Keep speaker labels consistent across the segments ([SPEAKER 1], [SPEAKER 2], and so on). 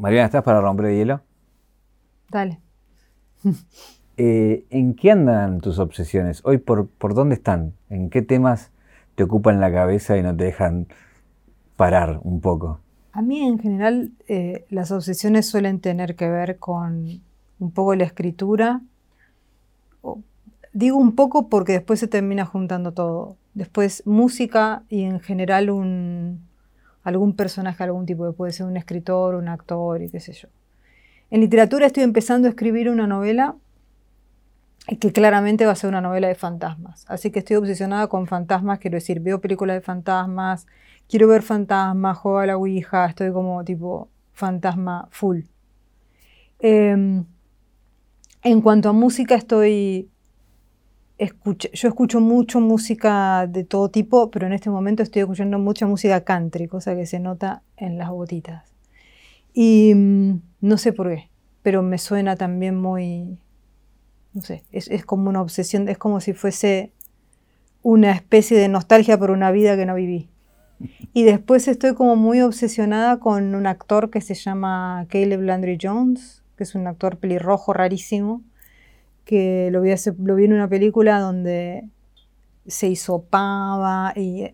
[SPEAKER 1] Mariana, ¿estás para romper el hielo?
[SPEAKER 2] Dale.
[SPEAKER 1] Eh, ¿En qué andan tus obsesiones? Hoy, por, ¿por dónde están? ¿En qué temas te ocupan la cabeza y no te dejan parar un poco?
[SPEAKER 2] A mí en general eh, las obsesiones suelen tener que ver con un poco la escritura. digo un poco porque después se termina juntando todo. Después música y en general un, algún personaje, algún tipo, que puede ser un escritor, un actor y qué sé yo. En literatura estoy empezando a escribir una novela que claramente va a ser una novela de fantasmas. Así que estoy obsesionada con fantasmas, quiero decir, veo películas de fantasmas, quiero ver fantasmas, juego a la Ouija, estoy como tipo fantasma full. Em, en cuanto a música, estoy. Yo escucho mucho música de todo tipo, pero en este momento estoy escuchando mucha música country, cosa que se nota en las botitas. Y mm, no sé por qué, pero me suena también muy, no sé, es, como una obsesión, es como si fuese una especie de nostalgia por una vida que no viví. Y después estoy como muy obsesionada con un actor que se llama Caleb Landry Jones, que es un actor pelirrojo rarísimo, que lo vi, en una película donde se hisopaba y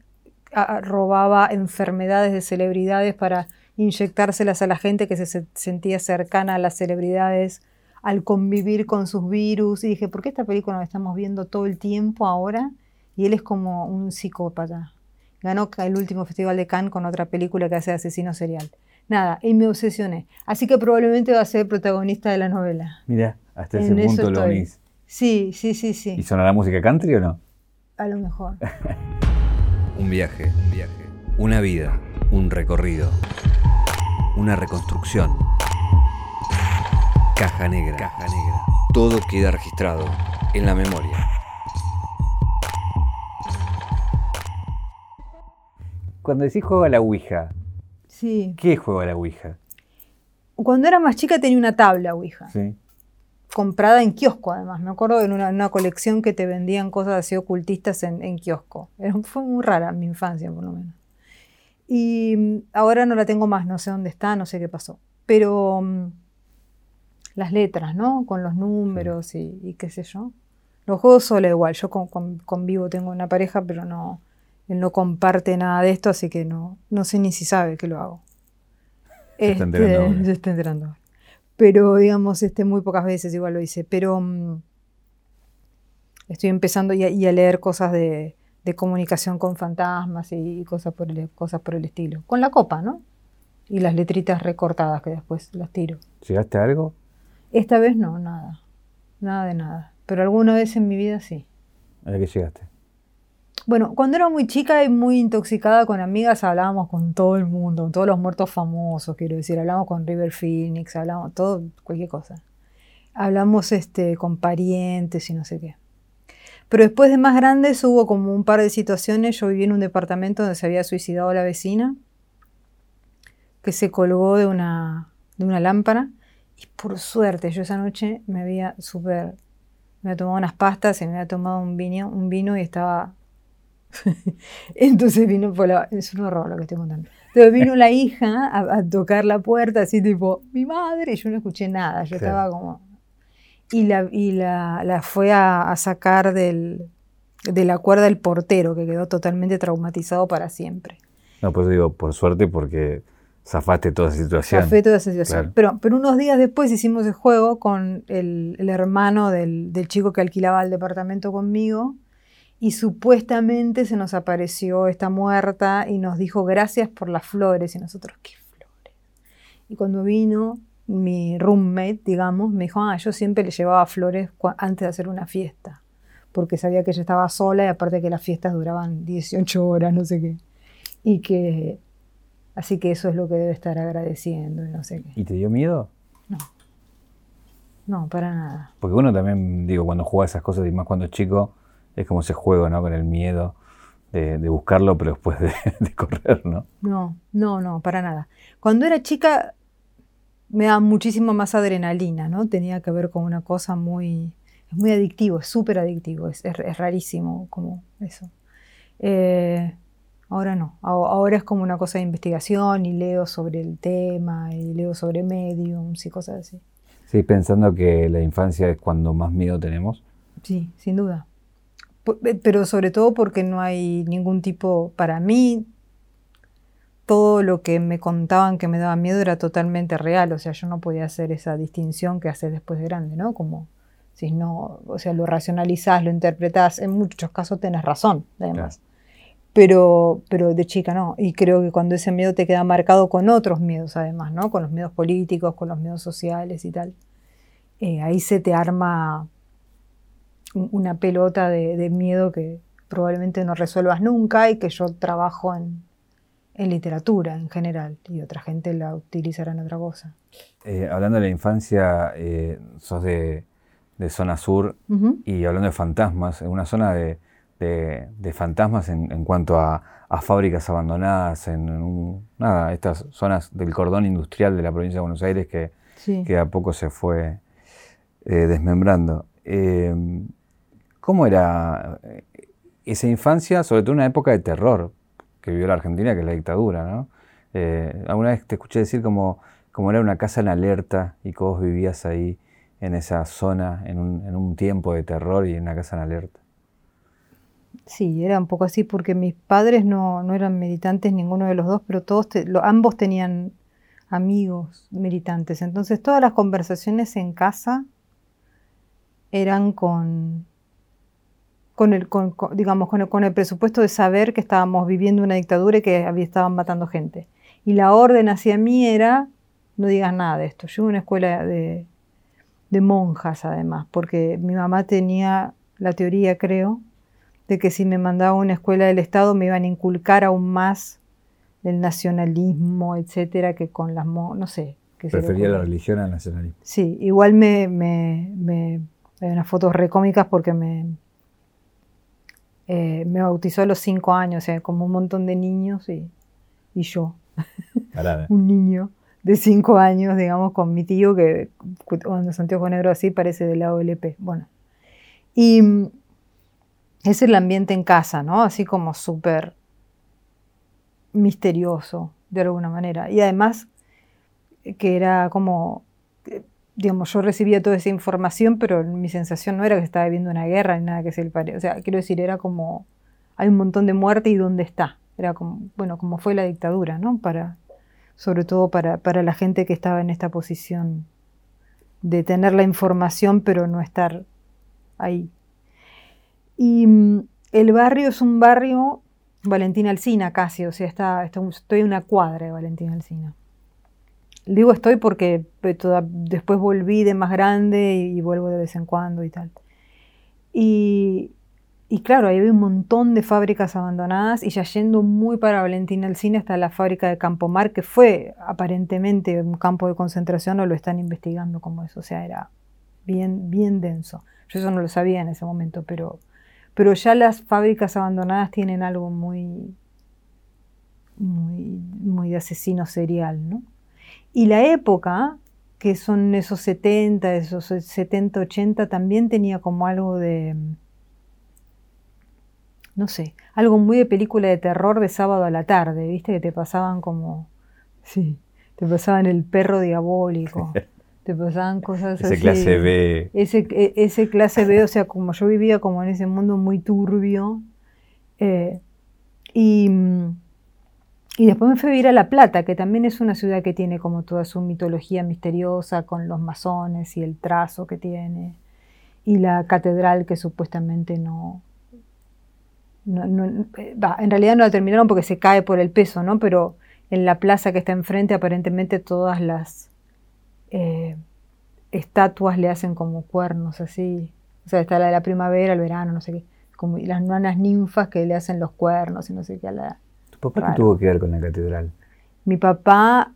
[SPEAKER 2] robaba enfermedades de celebridades para inyectárselas a la gente que se sentía cercana a las celebridades al convivir con sus virus. Y dije, ¿por qué esta película la estamos viendo todo el tiempo ahora? Y él es como un psicópata. Ganó el último festival de Cannes con otra película que hace asesino serial. Nada, y me obsesioné. Así que probablemente va a ser protagonista de la novela.
[SPEAKER 1] Mira, hasta ese punto lo unís.
[SPEAKER 2] Sí, sí, sí, sí.
[SPEAKER 1] ¿Y sonará música country o no?
[SPEAKER 2] A lo mejor.
[SPEAKER 3] un viaje, un viaje. Una vida, un recorrido. Una reconstrucción Caja negra. Caja negra. Todo queda registrado en la memoria.
[SPEAKER 1] Cuando decís juego a la Ouija,
[SPEAKER 2] sí.
[SPEAKER 1] ¿qué juego a la Ouija?
[SPEAKER 2] Cuando era más chica tenía una tabla Ouija. Sí. Comprada en kiosco, además. Me acuerdo de una, colección que te vendían cosas así ocultistas en, kiosco. fue muy rara mi infancia, por lo menos. Y mm, ahora no la tengo más, no sé dónde está, no sé qué pasó. Pero mm, las letras, ¿no? Con los números y, qué sé yo. Los juegos solo igual, yo convivo, tengo una pareja, pero no, él no comparte nada de esto, así que no, no sé ni si sabe que lo hago.
[SPEAKER 1] Se está enterando
[SPEAKER 2] este, está enterando. Pero digamos, este, muy pocas veces igual lo hice. Pero mm, estoy empezando y a, leer cosas de, comunicación con fantasmas y, cosas, por el, cosas por el estilo. Con la copa, ¿no? Y las letritas recortadas que después las tiro.
[SPEAKER 1] ¿Llegaste a algo?
[SPEAKER 2] Esta vez no, nada. Nada de nada. Pero alguna vez en mi vida sí.
[SPEAKER 1] ¿A qué llegaste?
[SPEAKER 2] Bueno, cuando era muy chica y muy intoxicada con amigas, hablábamos con todo el mundo, con todos los muertos famosos, quiero decir. Hablamos con River Phoenix, hablamos todo, cualquier cosa. Hablamos este, con parientes y no sé qué. Pero después de más grandes hubo como un par de situaciones. Yo viví en un departamento donde se había suicidado la vecina, que se colgó de una, de una lámpara y por suerte, yo esa noche me había súper. Me había tomado unas pastas y me había tomado un vino, un vino y estaba. Entonces vino. es un horror lo que estoy contando. Entonces vino la hija a, tocar la puerta, así tipo, mi madre. Y yo no escuché nada. Yo estaba como. Y la, y la, la fue a, sacar del, de la cuerda el portero, que quedó totalmente traumatizado para siempre.
[SPEAKER 1] No, pues digo, por suerte, porque Zafaste toda esa situación.
[SPEAKER 2] Zafé toda esa situación. Pero, pero unos días después hicimos el juego con el, hermano del, chico que alquilaba el departamento conmigo y supuestamente se nos apareció esta muerta y nos dijo gracias por las flores y nosotros, ¿qué flores? Y cuando vino mi roommate, digamos, me dijo, ah, yo siempre le llevaba flores antes de hacer una fiesta, porque sabía que ella estaba sola y aparte que las fiestas duraban 18 horas, no sé qué. Y que Así que eso es lo que debe estar agradeciendo y no sé qué.
[SPEAKER 1] ¿Y te dio miedo?
[SPEAKER 2] No. No, para nada.
[SPEAKER 1] Porque uno también, digo, cuando juega esas cosas y más cuando es chico, es como ese juego, ¿no? Con el miedo de, buscarlo, pero después de, correr, ¿no?
[SPEAKER 2] No, no, no, para nada. Cuando era chica me daba muchísimo más adrenalina, ¿no? Tenía que ver con una cosa muy, es muy adictivo, es súper adictivo, es, rarísimo como eso. Eh, Ahora no. Ahora es como una cosa de investigación y leo sobre el tema y leo sobre mediums y cosas así.
[SPEAKER 1] Sí, pensando que la infancia es cuando más miedo tenemos.
[SPEAKER 2] Sí, sin duda. Pero sobre todo porque no hay ningún tipo, para mí, todo lo que me contaban que me daba miedo era totalmente real, o sea, yo no podía hacer esa distinción que haces después de grande, ¿no? Como si no, o sea, lo racionalizás, lo interpretás, en muchos casos tenés razón, además. Pero, pero de chica no, y creo que cuando ese miedo te queda marcado con otros miedos además, ¿no? Con los miedos políticos, con los miedos sociales y tal, eh, ahí se te arma una pelota de miedo que probablemente no resuelvas nunca y que yo trabajo en, en literatura en general y otra gente la utilizará en otra cosa.
[SPEAKER 1] Eh, hablando de la infancia, eh, sos de, zona sur y hablando de fantasmas, en una zona de, fantasmas en, cuanto a, fábricas abandonadas, en nada, estas zonas del cordón industrial de la provincia de Buenos Aires que, que a poco se fue eh, desmembrando. ¿Cómo era esa infancia, sobre todo en una época de terror? que vivió la Argentina, que es la dictadura, ¿no? Eh, alguna vez te escuché decir como, como era una casa en alerta y que vos vivías ahí en esa zona, en un, tiempo de terror y en una casa en alerta.
[SPEAKER 2] Sí, era un poco así porque mis padres no, eran militantes ninguno de los dos, pero todos ambos tenían amigos militantes. Entonces todas las conversaciones en casa eran con, con el, digamos, con el, presupuesto de saber que estábamos viviendo una dictadura y que había, estaban matando gente. Y la orden hacia mí era, no digas nada de esto. Yo iba a una escuela de, de monjas además, porque mi mamá tenía la teoría, creo, de que si me mandaba a una escuela del Estado me iban a inculcar aún más el nacionalismo, etcétera, que con las... no sé.
[SPEAKER 1] Prefería la religión al nacionalismo.
[SPEAKER 2] Sí, igual me, me, me hay unas fotos recómicas porque me, eh, me bautizó a los cinco años, como un montón de niños y, yo. un niño de cinco años, digamos, con mi tío que cuando Santiago Negro así parece de la OLP. Bueno. Y mm, es el ambiente en casa, ¿no? Así como súper misterioso, de alguna manera. Y además que era como digamos, yo recibía toda esa información, pero mi sensación no era que estaba viviendo una guerra ni nada que se le pare. O sea, quiero decir, era como, hay un montón de muerte y ¿dónde está? Era como, bueno, como fue la dictadura, ¿no? Para, sobre todo para, para la gente que estaba en esta posición de tener la información, pero no estar ahí. Y mm, el barrio es un barrio Valentina Alcina casi, o sea, está, estoy en una cuadra de Valentina Alcina. Digo estoy porque después volví de más grande y, vuelvo de vez en cuando y tal. Y, claro, ahí hay un montón de fábricas abandonadas y ya yendo muy para Valentina Cine hasta la fábrica de Campomar, que fue aparentemente un campo de concentración o lo están investigando como eso, o sea, era bien, bien denso. Yo eso no lo sabía en ese momento, pero, pero ya las fábricas abandonadas tienen algo muy, muy, muy de asesino serial, ¿no? Y la época, que son esos 70, esos 70, 80, también tenía como algo de, no sé, algo muy de película de terror de sábado a la tarde, ¿viste? Que te pasaban como, sí, te pasaban el perro diabólico. te pasaban cosas
[SPEAKER 1] ese clase B.
[SPEAKER 2] Ese, e, ese clase B, o sea, como yo vivía como en ese mundo muy turbio. Eh, y y después me fui a vivir a La Plata, que también es una ciudad que tiene como toda su mitología misteriosa con los masones y el trazo que tiene. Y la catedral que supuestamente no... Eh, en realidad no la terminaron porque se cae por el peso, ¿no? Pero en la plaza que está enfrente aparentemente todas las eh, estatuas le hacen como cuernos así. O sea, está la de la primavera, el verano, no sé qué. Como las nuanas ninfas que le hacen los cuernos y no sé qué a la
[SPEAKER 1] ¿Tu papá qué tuvo que ver con la catedral?
[SPEAKER 2] Mi papá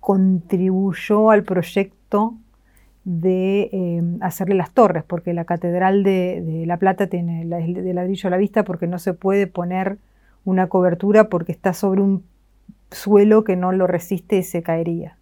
[SPEAKER 2] contribuyó al proyecto de eh, hacerle las torres, porque la Catedral de, La Plata tiene de ladrillo a la vista porque no se puede poner una cobertura porque está sobre un suelo que no lo resiste y se caería.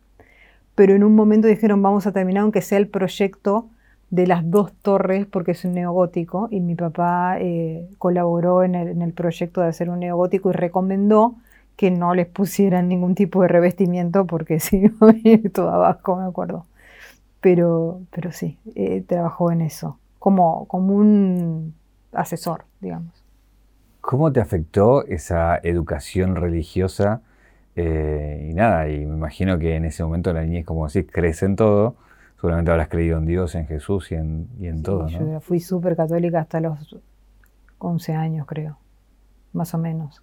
[SPEAKER 2] Pero en un momento dijeron vamos a terminar aunque sea el proyecto de las dos torres porque es un neogótico y mi papá eh, colaboró en el, proyecto de hacer un neogótico y recomendó que no les pusieran ningún tipo de revestimiento porque si a venir todo abajo, me acuerdo. Pero, pero sí, eh, trabajó en eso, como, como un asesor, digamos.
[SPEAKER 1] ¿Cómo te afectó esa educación religiosa? Eh, y nada, y me imagino que en ese momento la niñez, como decís, crece en todo seguramente habrás creído en Dios, en Jesús y en, y en todo. ¿no?
[SPEAKER 2] Yo fui súper católica hasta los 11 años, creo, más o menos.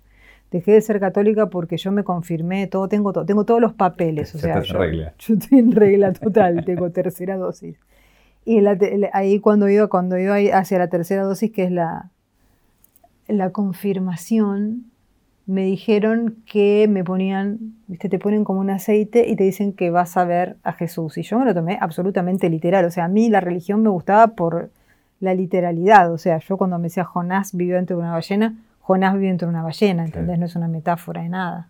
[SPEAKER 2] Dejé de ser católica porque yo me confirmé, todo, tengo, tengo todos los papeles. O sea, yo, yo, estoy en regla total, tengo tercera dosis. Y ahí cuando iba, cuando iba hacia la tercera dosis, que es la, la confirmación, me dijeron que me ponían, ¿viste? te ponen como un aceite y te dicen que vas a ver a Jesús. Y yo me lo tomé absolutamente literal. O sea, a mí la religión me gustaba por la literalidad. O sea, yo cuando me decía Jonás vivió dentro de una ballena, Jonás vivió dentro de una ballena, ¿entendés? No es una metáfora de nada.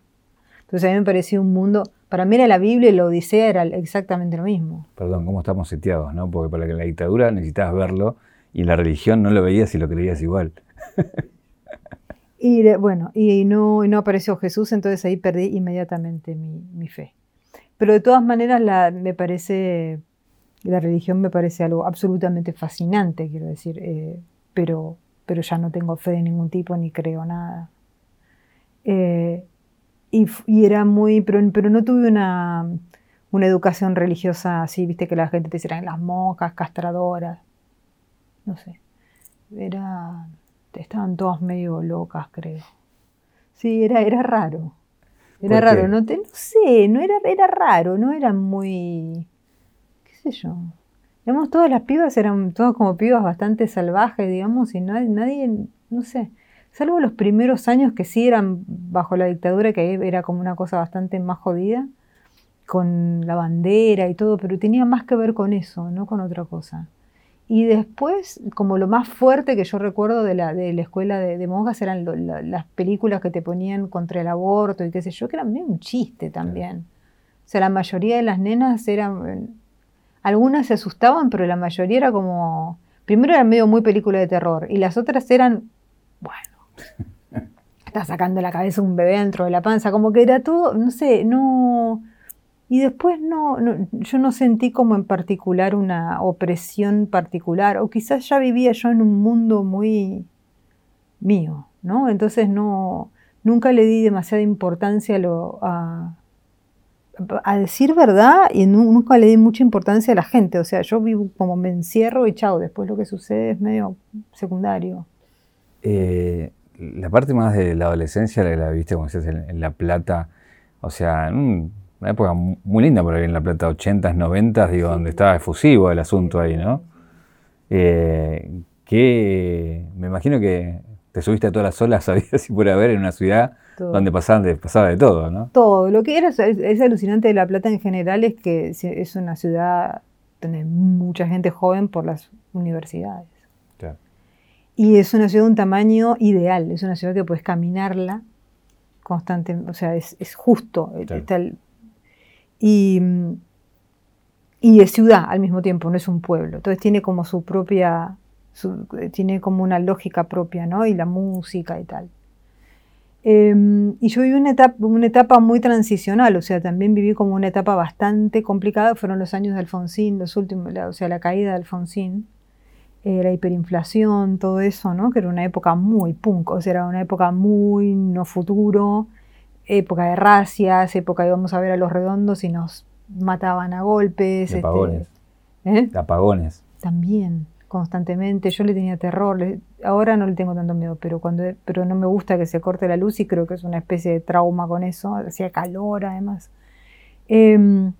[SPEAKER 2] Entonces a mí me parecía un mundo, para mí era la Biblia y la Odisea era exactamente lo mismo.
[SPEAKER 1] Perdón, ¿cómo estamos seteados? ¿no? Porque para la dictadura necesitabas verlo y la religión no lo veías y lo creías igual.
[SPEAKER 2] Y bueno, y no, no apareció Jesús, entonces ahí perdí inmediatamente mi, fe. Pero de todas maneras la, me parece, la religión me parece algo absolutamente fascinante, quiero decir, eh, pero, pero ya no tengo fe de ningún tipo ni creo nada. Eh, y, era muy, pero, pero no tuve una, una educación religiosa así, viste que la gente te decía las monjas, castradoras, no sé, era estaban todas medio locas, creo. Sí, era, era raro. Era raro, no, te, no sé, no era, era raro, no era muy, qué sé yo. Digamos, todas las pibas eran todas como pibas bastante salvajes, digamos, y nadie, nadie, no sé, salvo los primeros años que sí eran bajo la dictadura, que era como una cosa bastante más jodida, con la bandera y todo, pero tenía más que ver con eso, no con otra cosa. Y después, como lo más fuerte que yo recuerdo de la, de la escuela de, monjas eran las películas que te ponían contra el aborto y qué sé yo, que eran medio un chiste también. O sea, la mayoría de las nenas eran, algunas se asustaban, pero la mayoría era como, primero eran medio muy película de terror y las otras eran, bueno, está sacando la cabeza un bebé dentro de la panza, como que era todo, no sé, no y después no, yo no sentí como en particular una opresión particular, o quizás ya vivía yo en un mundo muy mío, ¿no? Entonces no, nunca le di demasiada importancia a, lo, a, decir verdad y nunca le di mucha importancia a la gente. O sea, yo vivo como me encierro y chao, después lo que sucede es medio secundario.
[SPEAKER 1] Eh, la parte más de la adolescencia la, viste, como decías, en, La Plata, o sea, en una época muy linda por ahí en La Plata, 80s, 90s, digo, donde estaba efusivo el asunto ahí, ¿no? Eh, que me imagino que te subiste a todas las olas, sabías si por haber en una ciudad donde pasaban de, pasaba de todo, ¿no?
[SPEAKER 2] Todo. Lo que era es, alucinante de La Plata en general es que es una ciudad donde mucha gente joven por las universidades. Y es una ciudad de un tamaño ideal, es una ciudad que puedes caminarla constantemente, o sea, es, justo. Está el, y, y es ciudad al mismo tiempo, no es un pueblo. Entonces tiene como su propia, tiene como una lógica propia, ¿no? Y la música y tal. Em, y yo viví una etapa, una etapa muy transicional, o sea, también viví como una etapa bastante complicada, fueron los años de Alfonsín, los últimos, o sea, la caída de Alfonsín, eh, la hiperinflación, todo eso, ¿no? Que era una época muy punk, o sea, era una época muy no futuro, época de racias, época íbamos a ver a los redondos y nos mataban a golpes.
[SPEAKER 1] De este, apagones. ¿eh? De apagones.
[SPEAKER 2] También, constantemente. Yo le tenía terror. ahora no le tengo tanto miedo, pero, cuando, pero no me gusta que se corte la luz y creo que es una especie de trauma con eso. Hacía calor además. Em,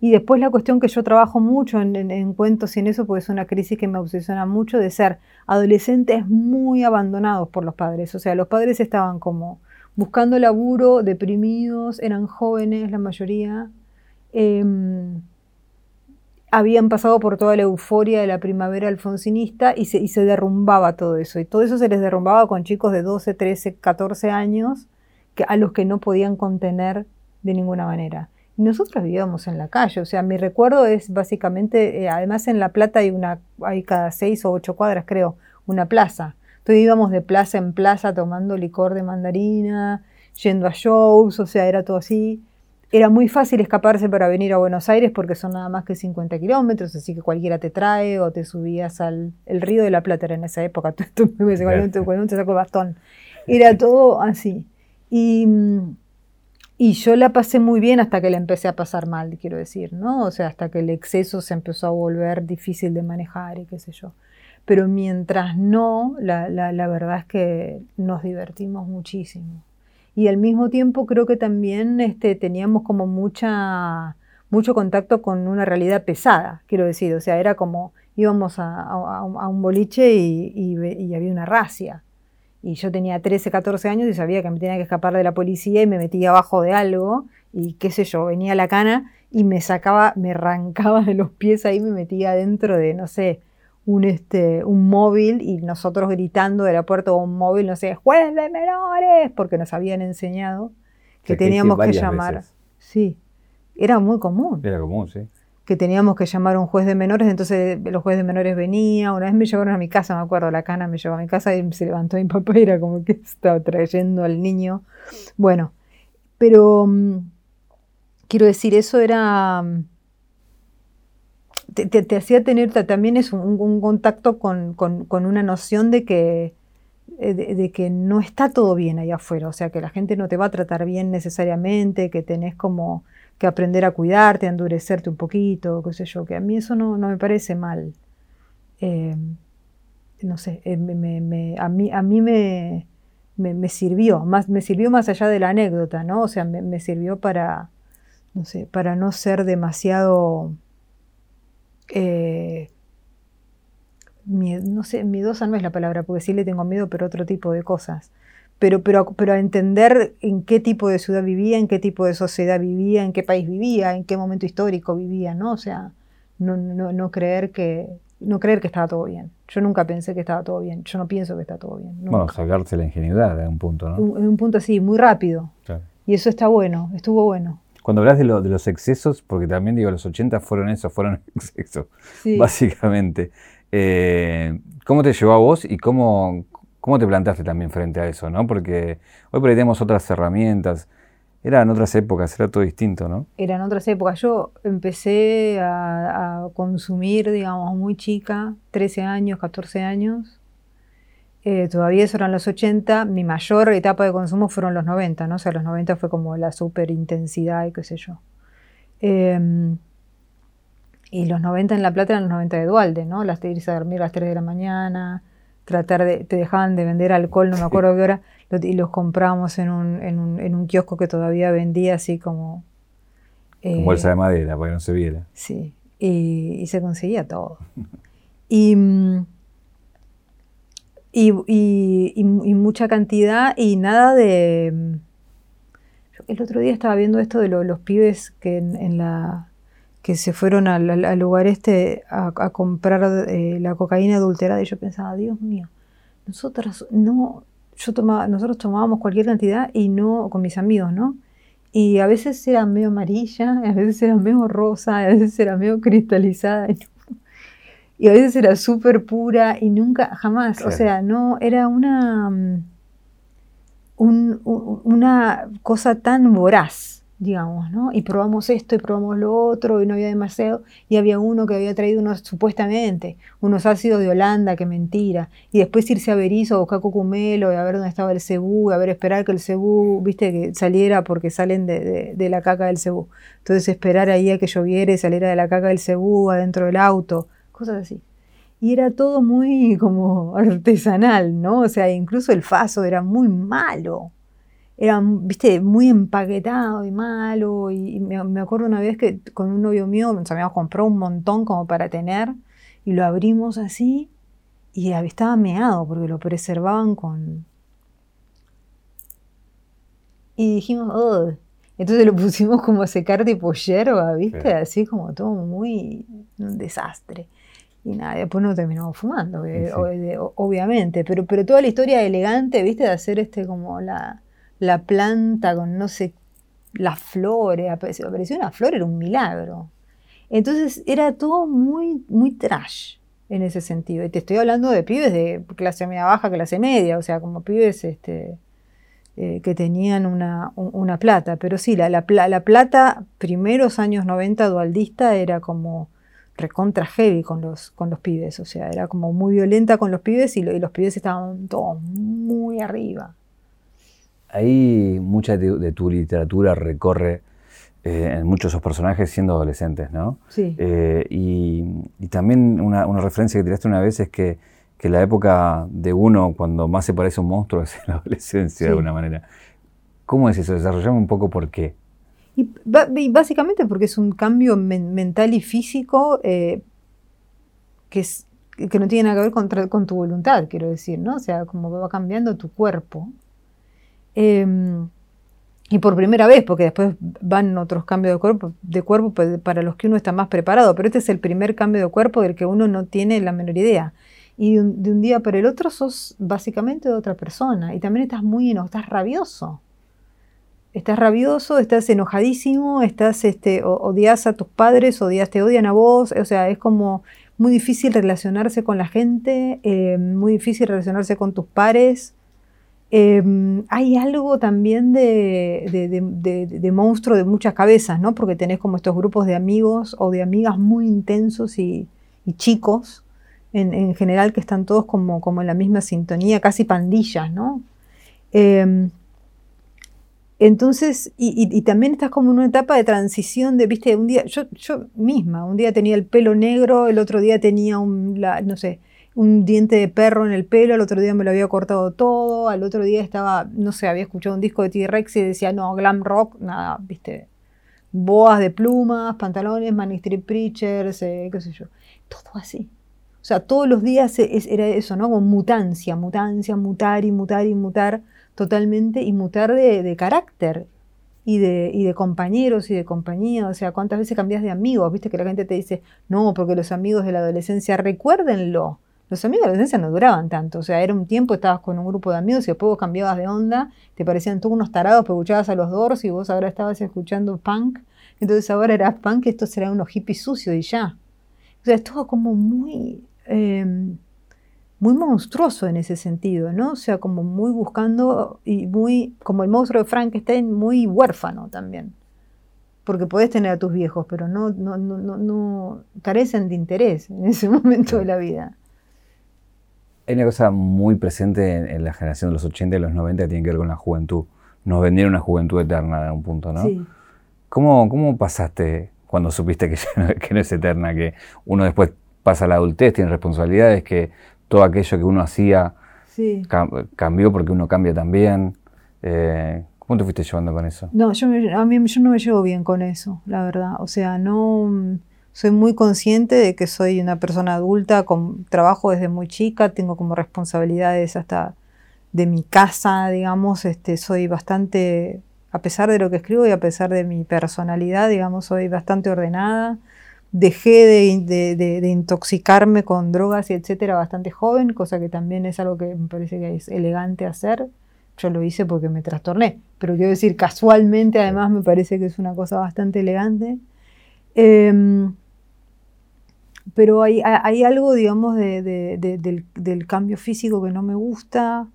[SPEAKER 2] y después la cuestión que yo trabajo mucho en, en, cuentos y en eso, pues es una crisis que me obsesiona mucho de ser adolescentes muy abandonados por los padres. O sea, los padres estaban como buscando laburo, deprimidos, eran jóvenes la mayoría, em, habían pasado por toda la euforia de la primavera alfonsinista y se, y se derrumbaba todo eso. Y todo eso se les derrumbaba con chicos de 12, 13, 14 años que, a los que no podían contener de ninguna manera. nosotros vivíamos en la calle, o sea, mi recuerdo es básicamente, eh, además en La Plata hay una, hay cada seis o ocho cuadras creo, una plaza. Entonces íbamos de plaza en plaza tomando licor de mandarina, yendo a shows, o sea, era todo así. Era muy fácil escaparse para venir a Buenos Aires porque son nada más que 50 kilómetros, así que cualquiera te trae o te subías al el río de la Plata era en esa época, cuando te saco el bastón. Era todo así. Y, y yo la pasé muy bien hasta que la empecé a pasar mal, quiero decir, ¿no? O sea, hasta que el exceso se empezó a volver difícil de manejar y qué sé yo. Pero mientras no, la, la, verdad es que nos divertimos muchísimo y al mismo tiempo creo que también este, teníamos como mucha, mucho contacto con una realidad pesada, quiero decir, o sea, era como íbamos a, un boliche y, había una racia. Y yo tenía 13, 14 años y sabía que me tenía que escapar de la policía y me metía abajo de algo y qué sé yo, venía la cana y me sacaba, me arrancaba de los pies ahí, me metía dentro de, no sé, un, este, un móvil y nosotros gritando de la puerta un móvil, no sé, juez de menores, porque nos habían enseñado que teníamos que, llamar. Sí, era muy común.
[SPEAKER 1] Era común, sí.
[SPEAKER 2] Que teníamos que llamar a un juez de menores, entonces los jueces de menores venían. Una vez me llevaron a mi casa, me acuerdo, la cana me llevó a mi casa y se levantó mi papá y era como que estaba trayendo al niño. Bueno, pero mm, quiero decir, eso era te, hacía tener también es un, contacto con, una noción de que, eh, de, que no está todo bien allá afuera, o sea, que la gente no te va a tratar bien necesariamente, que tenés como que aprender a cuidarte, a endurecerte un poquito, qué sé yo, que a mí eso no, me parece mal. Eh, no sé, eh, a mí, a mí me, me, sirvió, más, me sirvió más allá de la anécdota, ¿no? O sea, me, sirvió para, no sé, para no ser demasiado eh, no sé, miedosa no es la palabra, porque sí le tengo miedo, pero otro tipo de cosas. Pero, pero, pero a entender en qué tipo de ciudad vivía, en qué tipo de sociedad vivía, en qué país vivía, en qué momento histórico vivía, ¿no? O sea, no, no, no creer que no creer que estaba todo bien. Yo nunca pensé que estaba todo bien. Yo no pienso que está todo bien.
[SPEAKER 1] Bueno, sacarse la ingenuidad en un punto, ¿no?
[SPEAKER 2] En un punto así, muy rápido. Y eso está bueno, estuvo bueno.
[SPEAKER 1] Cuando hablas de, de, los excesos, porque también digo, los 80 fueron eso, fueron excesos, básicamente. Eh, ¿Cómo te llevó a vos y cómo, cómo te plantaste también frente a eso? ¿no? Porque hoy por ahí tenemos otras herramientas. Eran otras épocas, era todo distinto, ¿no?
[SPEAKER 2] Eran otras épocas. Yo empecé a, a consumir, digamos, muy chica, 13 años, 14 años, eh, todavía eso eran los 80, mi mayor etapa de consumo fueron los 90, ¿no? O sea, los 90 fue como la super intensidad y qué sé yo. Em, y los 90 en La Plata eran los 90 de Dualde, ¿no? Las de irse a dormir a las 3 de la mañana, tratar de, te dejaban de vender alcohol, no me acuerdo qué hora, y los comprábamos en un, en, un, en un kiosco que todavía vendía así como...
[SPEAKER 1] Eh, bolsa de madera, para que no se viera.
[SPEAKER 2] Sí, y, y se conseguía todo. Y... Mm, y, mucha cantidad y nada de... El otro día estaba viendo esto de los pibes que en, la que se fueron al, lugar este a, comprar eh, la cocaína adulterada y yo pensaba, Dios mío, nosotros no, yo tomaba, nosotros tomábamos cualquier cantidad y no con mis amigos, ¿no? Y a veces era medio amarilla, a veces era medio rosa, a veces era medio cristalizada. Y y a veces era súper pura y nunca, jamás, o sea, no, era una, mm, una cosa tan voraz, digamos, ¿no? Y probamos esto y probamos lo otro y no había demasiado, y había uno que había traído unos, supuestamente, unos ácidos de Holanda, que mentira, y después irse a Berizo a buscar cocumelo y a ver dónde estaba el cebú, a ver, esperar que el cebú, viste, que saliera porque salen de, de la caca del cebú. Entonces esperar ahí a que lloviera y saliera de la caca del cebú adentro del auto cosas así. Y era todo muy como artesanal, ¿no? O sea, incluso el faso era muy malo. Era, viste, muy empaquetado y malo. Y me, acuerdo una vez que con un novio mío nos habíamos comprado un montón como para tener y lo abrimos así y estaba meado porque lo preservaban con... Y dijimos, oh. Entonces lo pusimos como a secar tipo yerba, ¿viste? Así como todo muy... un desastre y nada, después no terminamos fumando, eh, obviamente, pero, pero toda la historia elegante, viste, de hacer este como la, la planta con no sé las flores, apareció, una flor, era un milagro. Entonces era todo muy, muy trash en ese sentido. Y te estoy hablando de pibes de clase media baja, clase media, o sea, como pibes este, eh, que tenían una, plata. Pero sí, la, la, plata, primeros años 90 dualdista, era como recontra heavy con los, con los pibes, o sea, era como muy violenta con los pibes y, los pibes estaban todos muy arriba.
[SPEAKER 1] Ahí mucha de, tu literatura recorre eh, en muchos de esos personajes siendo adolescentes, ¿no?
[SPEAKER 2] Sí.
[SPEAKER 1] Eh, y, también una, referencia que tiraste una vez es que, la época de uno cuando más se parece a un monstruo es en la adolescencia de alguna manera. ¿Cómo es eso? Desarrollame un poco por qué.
[SPEAKER 2] Y, básicamente porque es un cambio mental y físico eh, que, es, que no tiene nada que ver con, tu voluntad, quiero decir, ¿no? O sea, como va cambiando tu cuerpo. Em, y por primera vez, porque después van otros cambios de cuerpo, de cuerpo para los que uno está más preparado, pero este es el primer cambio de cuerpo del que uno no tiene la menor idea. Y de un, día para el otro sos básicamente otra persona. Y también estás muy enojado, estás rabioso estás rabioso, estás enojadísimo, estás, este, odias a tus padres, odias, te odian a vos, o sea, es como muy difícil relacionarse con la gente, eh, muy difícil relacionarse con tus pares. Eh, hay algo también de, monstruo de muchas cabezas, ¿no? Porque tenés como estos grupos de amigos o de amigas muy intensos y, chicos, en, general, que están todos como, como en la misma sintonía, casi pandillas, ¿no? Eh, entonces, y, también estás como en una etapa de transición de, viste, un día, yo, misma, un día tenía el pelo negro, el otro día tenía un, no sé, un diente de perro en el pelo, el otro día me lo había cortado todo, al otro día estaba, no sé, había escuchado un disco de T-Rex y decía, no, glam rock, nada, viste, boas de plumas, pantalones, Manic Street Preachers, eh, qué sé yo, todo así. O sea, todos los días era eso, ¿no? Como mutancia, mutancia, mutar y mutar y mutar totalmente y mutar de, carácter y de, y de, compañeros y de compañía. O sea, ¿cuántas veces cambias de amigos? Viste que la gente te dice, no, porque los amigos de la adolescencia, recuérdenlo. Los amigos de la adolescencia no duraban tanto. O sea, era un tiempo, estabas con un grupo de amigos y después cambiabas de onda, te parecían todos unos tarados, pero escuchabas a los Doors y vos ahora estabas escuchando punk. Entonces ahora eras punk esto será unos hippies sucios y ya. O sea, es todo como muy... Em, muy monstruoso en ese sentido, ¿no? O sea, como muy buscando y muy, como el monstruo de Frankenstein, muy huérfano también. Porque podés tener a tus viejos, pero no, no, no, no, carecen de interés en ese momento de la vida.
[SPEAKER 1] Hay una cosa muy presente en, la generación de los 80 y los 90 que tiene que ver con la juventud. Nos vendieron una juventud eterna de un punto, ¿no? Sí. ¿Cómo, ¿Cómo pasaste cuando supiste que, que no es eterna, que uno después pasa a la adultez, tiene responsabilidades, que todo aquello que uno hacía cambió porque uno cambia también. Eh, ¿Cómo te fuiste llevando con eso?
[SPEAKER 2] No, yo, a mí yo no me llevo bien con eso, la verdad. O sea, no soy muy consciente de que soy una persona adulta, con trabajo desde muy chica, tengo como responsabilidades hasta de mi casa, digamos, este, soy bastante, a pesar de lo que escribo y a pesar de mi personalidad, digamos, soy bastante ordenada dejé de, intoxicarme con drogas y etcétera bastante joven, cosa que también es algo que me parece que es elegante hacer. Yo lo hice porque me trastorné, pero quiero decir, casualmente además me parece que es una cosa bastante elegante. Em, pero hay, algo, digamos, del, cambio físico que no me gusta.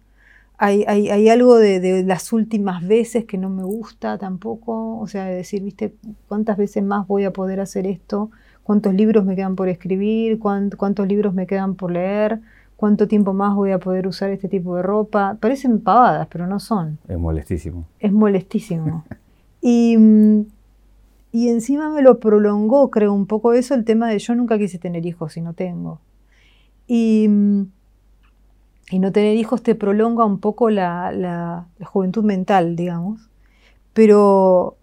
[SPEAKER 2] Hay, hay, algo de, las últimas veces que no me gusta tampoco. O sea, de decir, viste, ¿cuántas veces más voy a poder hacer esto? Cuántos libros me quedan por escribir, cuántos libros me quedan por leer, cuánto tiempo más voy a poder usar este tipo de ropa. Parecen pavadas, pero no son.
[SPEAKER 1] Es molestísimo.
[SPEAKER 2] Es molestísimo. y, y encima me lo prolongó, creo, un poco eso, el tema de yo nunca quise tener hijos y no tengo. Y, y no tener hijos te prolonga un poco la, la juventud mental, digamos. Pero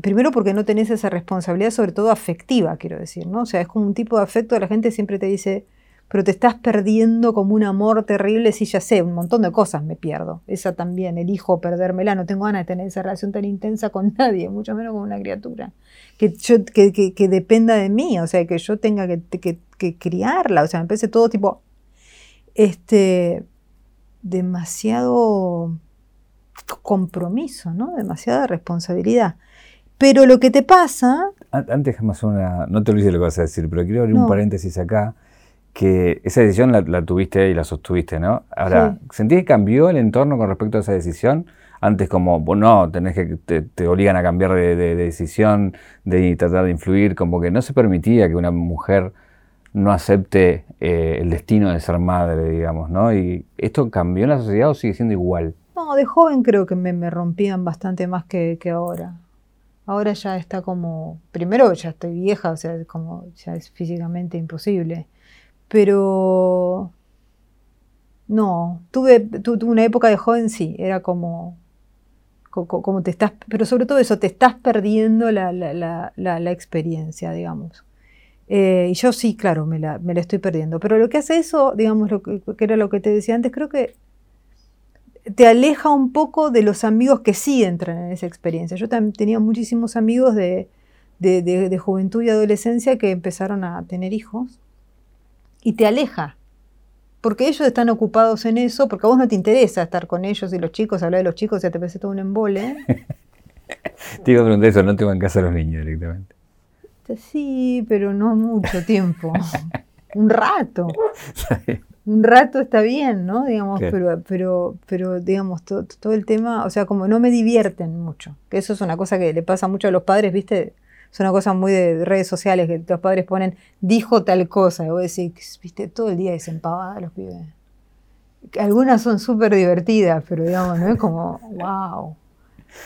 [SPEAKER 2] Primero porque no tenés esa responsabilidad, sobre todo afectiva, quiero decir, ¿no? O sea, es como un tipo de afecto, la gente siempre te dice, pero te estás perdiendo como un amor terrible, sí, ya sé, un montón de cosas me pierdo. Esa también, elijo perdérmela, no tengo ganas de tener esa relación tan intensa con nadie, mucho menos con una criatura. Que, yo, que, que, dependa de mí, o sea, que yo tenga que, que, criarla, o sea, me parece todo tipo, este, demasiado compromiso, ¿no? Demasiada responsabilidad. Pero lo que te pasa...
[SPEAKER 1] Antes jamás una... No te olvides lo que vas a decir, pero quiero abrir un paréntesis acá, que esa decisión la, tuviste y la sostuviste, ¿no? Ahora, ¿sentís que cambió el entorno con respecto a esa decisión? Antes como, bueno, tenés que, te, obligan a cambiar de, decisión, de tratar de influir, como que no se permitía que una mujer no acepte eh, el destino de ser madre, digamos, ¿no? ¿Y esto cambió en la sociedad o sigue siendo igual?
[SPEAKER 2] No, de joven creo que me, rompían bastante más que, ahora. Ahora ya está como, primero ya estoy vieja, o sea, como ya es físicamente imposible. Pero no, tuve, tuve una época de joven, sí, era como como te estás, pero sobre todo eso, te estás perdiendo la, experiencia, digamos. Eh, y yo sí, claro, me la, estoy perdiendo. Pero lo que hace eso, digamos, lo que, era lo que te decía antes, creo que te aleja un poco de los amigos que sí entran en esa experiencia. Yo también tenía muchísimos amigos de, de juventud y adolescencia que empezaron a tener hijos y te aleja porque ellos están ocupados en eso, porque a vos no te interesa estar con ellos y los chicos, hablar de los chicos, ya te parece todo un embole.
[SPEAKER 1] te iba a preguntar eso, no te van a casa los niños directamente.
[SPEAKER 2] Sí, pero no mucho tiempo. un rato. un rato está bien, ¿no? Digamos, pero, pero, pero, digamos, todo el tema, o sea, como no me divierten mucho. Que eso es una cosa que le pasa mucho a los padres, ¿viste? es una cosa muy de redes sociales que los padres ponen, dijo tal cosa, y vos decís, viste, todo el día desempavada los pibes. Algunas son súper divertidas, pero digamos, no es como, wow,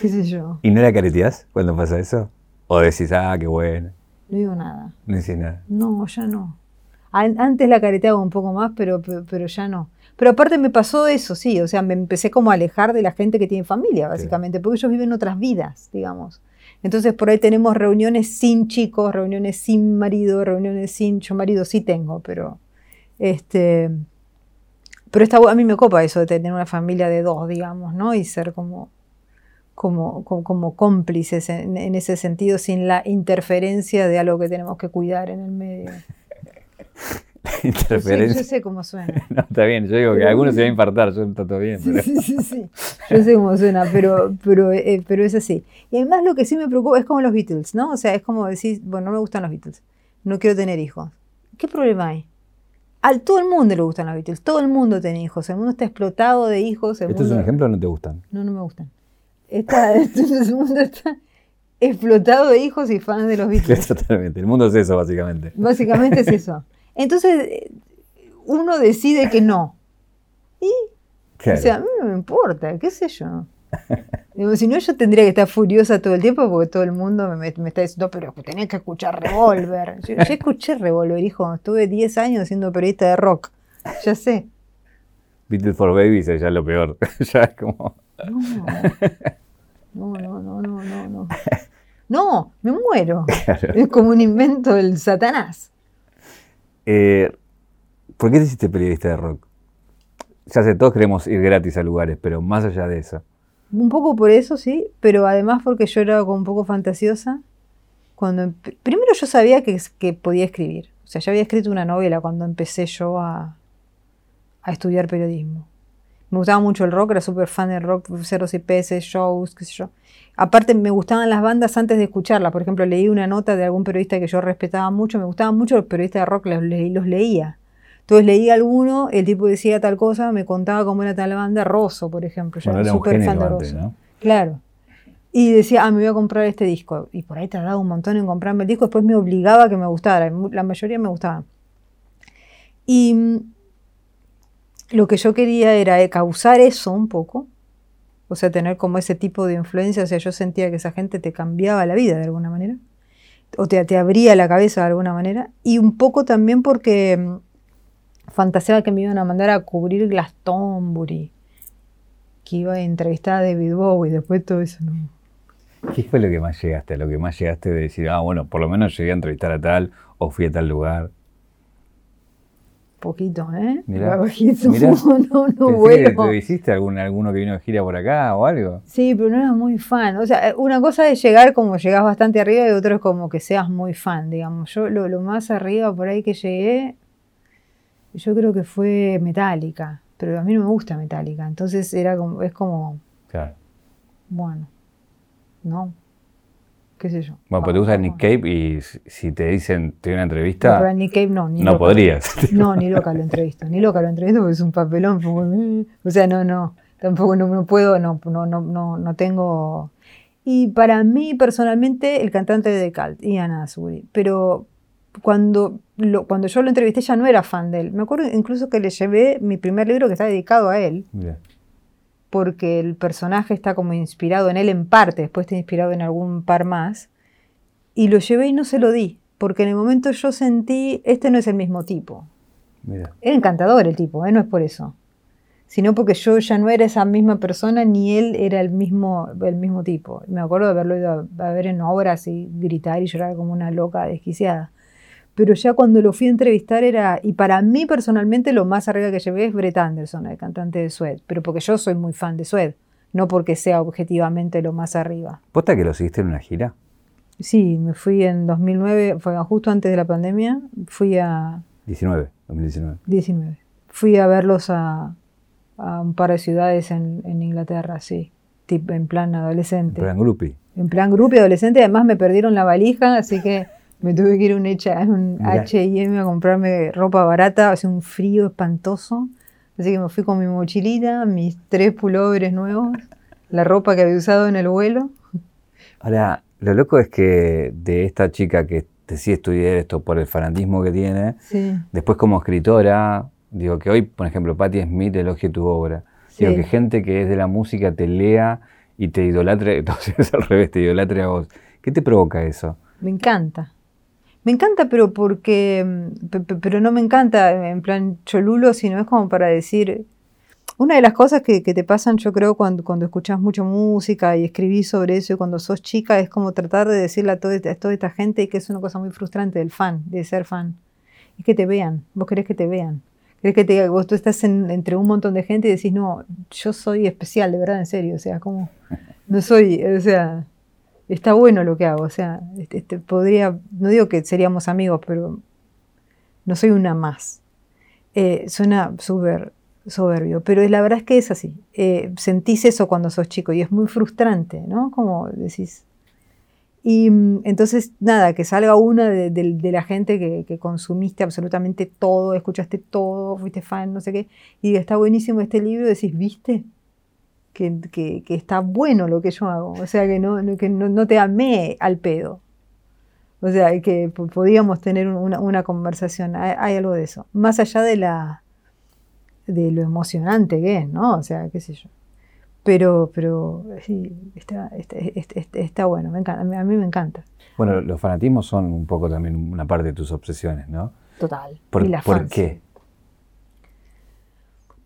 [SPEAKER 2] qué sé yo.
[SPEAKER 1] ¿Y no la careteás cuando pasa eso? ¿O decís, ah, qué bueno?
[SPEAKER 2] No digo nada.
[SPEAKER 1] No decís nada.
[SPEAKER 2] No, ya no. Antes la careteaba un poco más, pero, pero, ya no. Pero aparte me pasó eso, sí, o sea, me empecé como a alejar de la gente que tiene familia, básicamente, porque ellos viven otras vidas, digamos. Entonces por ahí tenemos reuniones sin chicos, reuniones sin marido, reuniones sin, yo marido sí tengo, pero este, pero está, a mí me copa eso de tener una familia de dos, digamos, ¿no? Y ser como, como, como, cómplices en, ese sentido, sin la interferencia de algo que tenemos que cuidar en el medio.
[SPEAKER 1] Interferencia.
[SPEAKER 2] Yo sé, cómo suena.
[SPEAKER 1] No, está bien, yo digo que algunos se va a infartar, yo está todo bien.
[SPEAKER 2] Sí, sí, sí, Yo sé cómo suena, pero, pero, eh, pero es así. Y además lo que sí me preocupa es como los Beatles, ¿no? O sea, es como decir, bueno, no me gustan los Beatles, no quiero tener hijos. ¿Qué problema hay? A todo el mundo le gustan los Beatles, todo el mundo tiene hijos, el mundo está explotado de hijos.
[SPEAKER 1] ¿Esto es un ejemplo o no te gustan?
[SPEAKER 2] No, no me gustan. Está, el mundo está explotado de hijos y fans de los Beatles.
[SPEAKER 1] Totalmente, el mundo es eso, básicamente.
[SPEAKER 2] Básicamente es eso. Entonces, uno decide que no. Y, o sea, a mí no me importa, qué sé yo. si no, yo tendría que estar furiosa todo el tiempo porque todo el mundo me, está diciendo, pero tenés que escuchar Revolver. Yo, escuché Revolver, hijo. Estuve 10 años siendo periodista de rock. Ya sé.
[SPEAKER 1] Beatles for Babies es ya lo peor. ya es como.
[SPEAKER 2] No, no, no, no, no, no. No, me muero. Es como un invento del Satanás.
[SPEAKER 1] Eh, ¿Por qué te hiciste periodista de rock? Ya sé, todos queremos ir gratis a lugares, pero más allá de eso.
[SPEAKER 2] Un poco por eso, sí, pero además porque yo era como un poco fantasiosa. Cuando Primero yo sabía que, que, podía escribir. O sea, ya había escrito una novela cuando empecé yo a, a estudiar periodismo. Me gustaba mucho el rock, era súper fan del rock, cerros y peces, shows, qué sé yo. Aparte me gustaban las bandas antes de escucharlas. Por ejemplo, leí una nota de algún periodista que yo respetaba mucho. Me gustaban mucho los periodistas de rock, los, los leía. Entonces leí alguno, el tipo decía tal cosa, me contaba cómo era tal banda, Rosso, por ejemplo. Yo era súper fan de Rosso. Claro. Y decía, ah, me voy a comprar este disco. Y por ahí tardaba un montón en comprarme el disco. Después me obligaba a que me gustara. La mayoría me gustaban. Y mm, lo que yo quería era causar eso un poco o sea, tener como ese tipo de influencia, o sea, yo sentía que esa gente te cambiaba la vida de alguna manera, o te, te abría la cabeza de alguna manera, y un poco también porque mm, fantaseaba que me iban a mandar a cubrir Glastonbury, que iba a entrevistar a David Bowie, después todo eso no.
[SPEAKER 1] ¿Qué fue lo que más llegaste? Lo que más llegaste de decir, ah, bueno, por lo menos llegué a entrevistar a tal, o fui a tal lugar.
[SPEAKER 2] Poquito, ¿eh?
[SPEAKER 1] Mira, no, no, bueno. hiciste algún, alguno que vino de gira por acá o algo?
[SPEAKER 2] Sí, pero no era muy fan. O sea, una cosa es llegar como llegás bastante arriba y otra es como que seas muy fan, digamos. Yo lo, lo más arriba por ahí que llegué, yo creo que fue Metallica, pero a mí no me gusta Metallica, entonces era como, es como,
[SPEAKER 1] claro.
[SPEAKER 2] bueno, no. Qué sé yo.
[SPEAKER 1] Bueno, pues te gusta Nick Cave y si te dicen, te una entrevista.
[SPEAKER 2] pero Nick Cave no,
[SPEAKER 1] ni No podrías.
[SPEAKER 2] No, ni loca lo entrevisto, ni loca lo entrevisto porque es un papelón. O sea, no, no, tampoco no, no puedo, no, no, no, no, no tengo. Y para mí personalmente, el cantante de Cult, Ian Asbury. Pero cuando, lo, cuando yo lo entrevisté ya no era fan de él. Me acuerdo incluso que le llevé mi primer libro que está dedicado a él. Porque el personaje está como inspirado en él en parte, después está inspirado en algún par más. Y lo llevé y no se lo di, porque en el momento yo sentí, este no es el mismo tipo. Era encantador el tipo, ¿eh? no es por eso. Sino porque yo ya no era esa misma persona, ni él era el mismo, el mismo tipo. Me acuerdo de haberlo ido a, ver en obras y gritar y llorar como una loca desquiciada pero ya cuando lo fui a entrevistar era, y para mí personalmente lo más arriba que llevé es Brett Anderson, el cantante de Sued, pero porque yo soy muy fan de Sued, no porque sea objetivamente lo más arriba.
[SPEAKER 1] ¿Posta que lo seguiste en una gira?
[SPEAKER 2] Sí, me fui en 2009, fue justo antes de la pandemia, fui a...
[SPEAKER 1] 19, 2019.
[SPEAKER 2] 19. Fui a verlos a, un par de ciudades en, Inglaterra, sí, en plan adolescente.
[SPEAKER 1] En plan grupi.
[SPEAKER 2] En plan grupi adolescente, además me perdieron la valija, así que... Me tuve que ir a un, H&M a comprarme ropa barata, hace un frío espantoso. Así que me fui con mi mochilita, mis tres pulóveres nuevos, la ropa que había usado en el vuelo.
[SPEAKER 1] Ahora, lo loco es que de esta chica que decide estudiar esto por el fanatismo que tiene, después como escritora, digo que hoy, por ejemplo, Patti Smith elogie tu obra. Digo que gente que es de la música te lea y te idolatre, entonces al revés, te idolatre a vos. ¿Qué te provoca eso?
[SPEAKER 2] Me encanta. Me encanta, pero porque, mm, pero no me encanta en plan cholulo, sino es como para decir, una de las cosas que, te pasan, yo creo, cuando, escuchas mucha música y escribís sobre eso y cuando sos chica, es como tratar de decirle a toda, esta, gente que es una cosa muy frustrante del fan, de ser fan. Es que te vean, vos querés que te vean. Querés que te, tú estás entre un montón de gente y decís, no, yo soy especial, de verdad, en serio. O sea, como, no soy, o sea, está bueno lo que hago, o sea, este, este, podría, no digo que seríamos amigos, pero no soy una más. Eh, suena súper soberbio, pero la verdad es que es así. Eh, sentís eso cuando sos chico y es muy frustrante, ¿no? Como decís. Y mm, entonces, nada, que salga una de, la gente que, que, consumiste absolutamente todo, escuchaste todo, fuiste fan, no sé qué, y está buenísimo este libro, decís, ¿viste? Que, está bueno lo que yo hago, o sea, que no, que no, te amé al pedo. O sea, que podíamos tener una, conversación, hay, algo de eso, más allá de, la, de lo emocionante que es, ¿no? O sea, qué sé yo. Pero, pero sí, está, está, bueno, me encanta, a mí me encanta.
[SPEAKER 1] Bueno, los fanatismos son un poco también una parte de tus obsesiones, ¿no?
[SPEAKER 2] Total.
[SPEAKER 1] ¿Por, ¿por qué?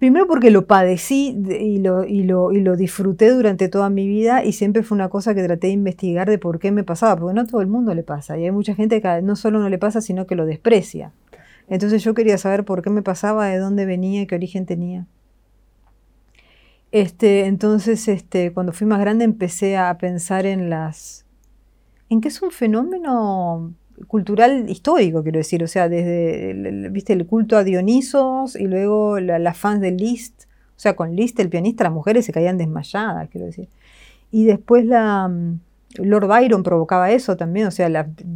[SPEAKER 2] Primero porque lo padecí y lo, y, lo, y lo, disfruté durante toda mi vida y siempre fue una cosa que traté de investigar de por qué me pasaba, porque no a todo el mundo le pasa y hay mucha gente que no solo no le pasa, sino que lo desprecia. Entonces yo quería saber por qué me pasaba, de dónde venía, qué origen tenía. Este, entonces, este, cuando fui más grande empecé a pensar en las... en que es un fenómeno cultural histórico, quiero decir, o sea, desde el, ¿viste? el culto a Dionisos y luego las fans de Liszt, o sea, con Liszt, el pianista, las mujeres se caían desmayadas, quiero decir. Y después la, mm, Lord Byron provocaba eso también, o sea,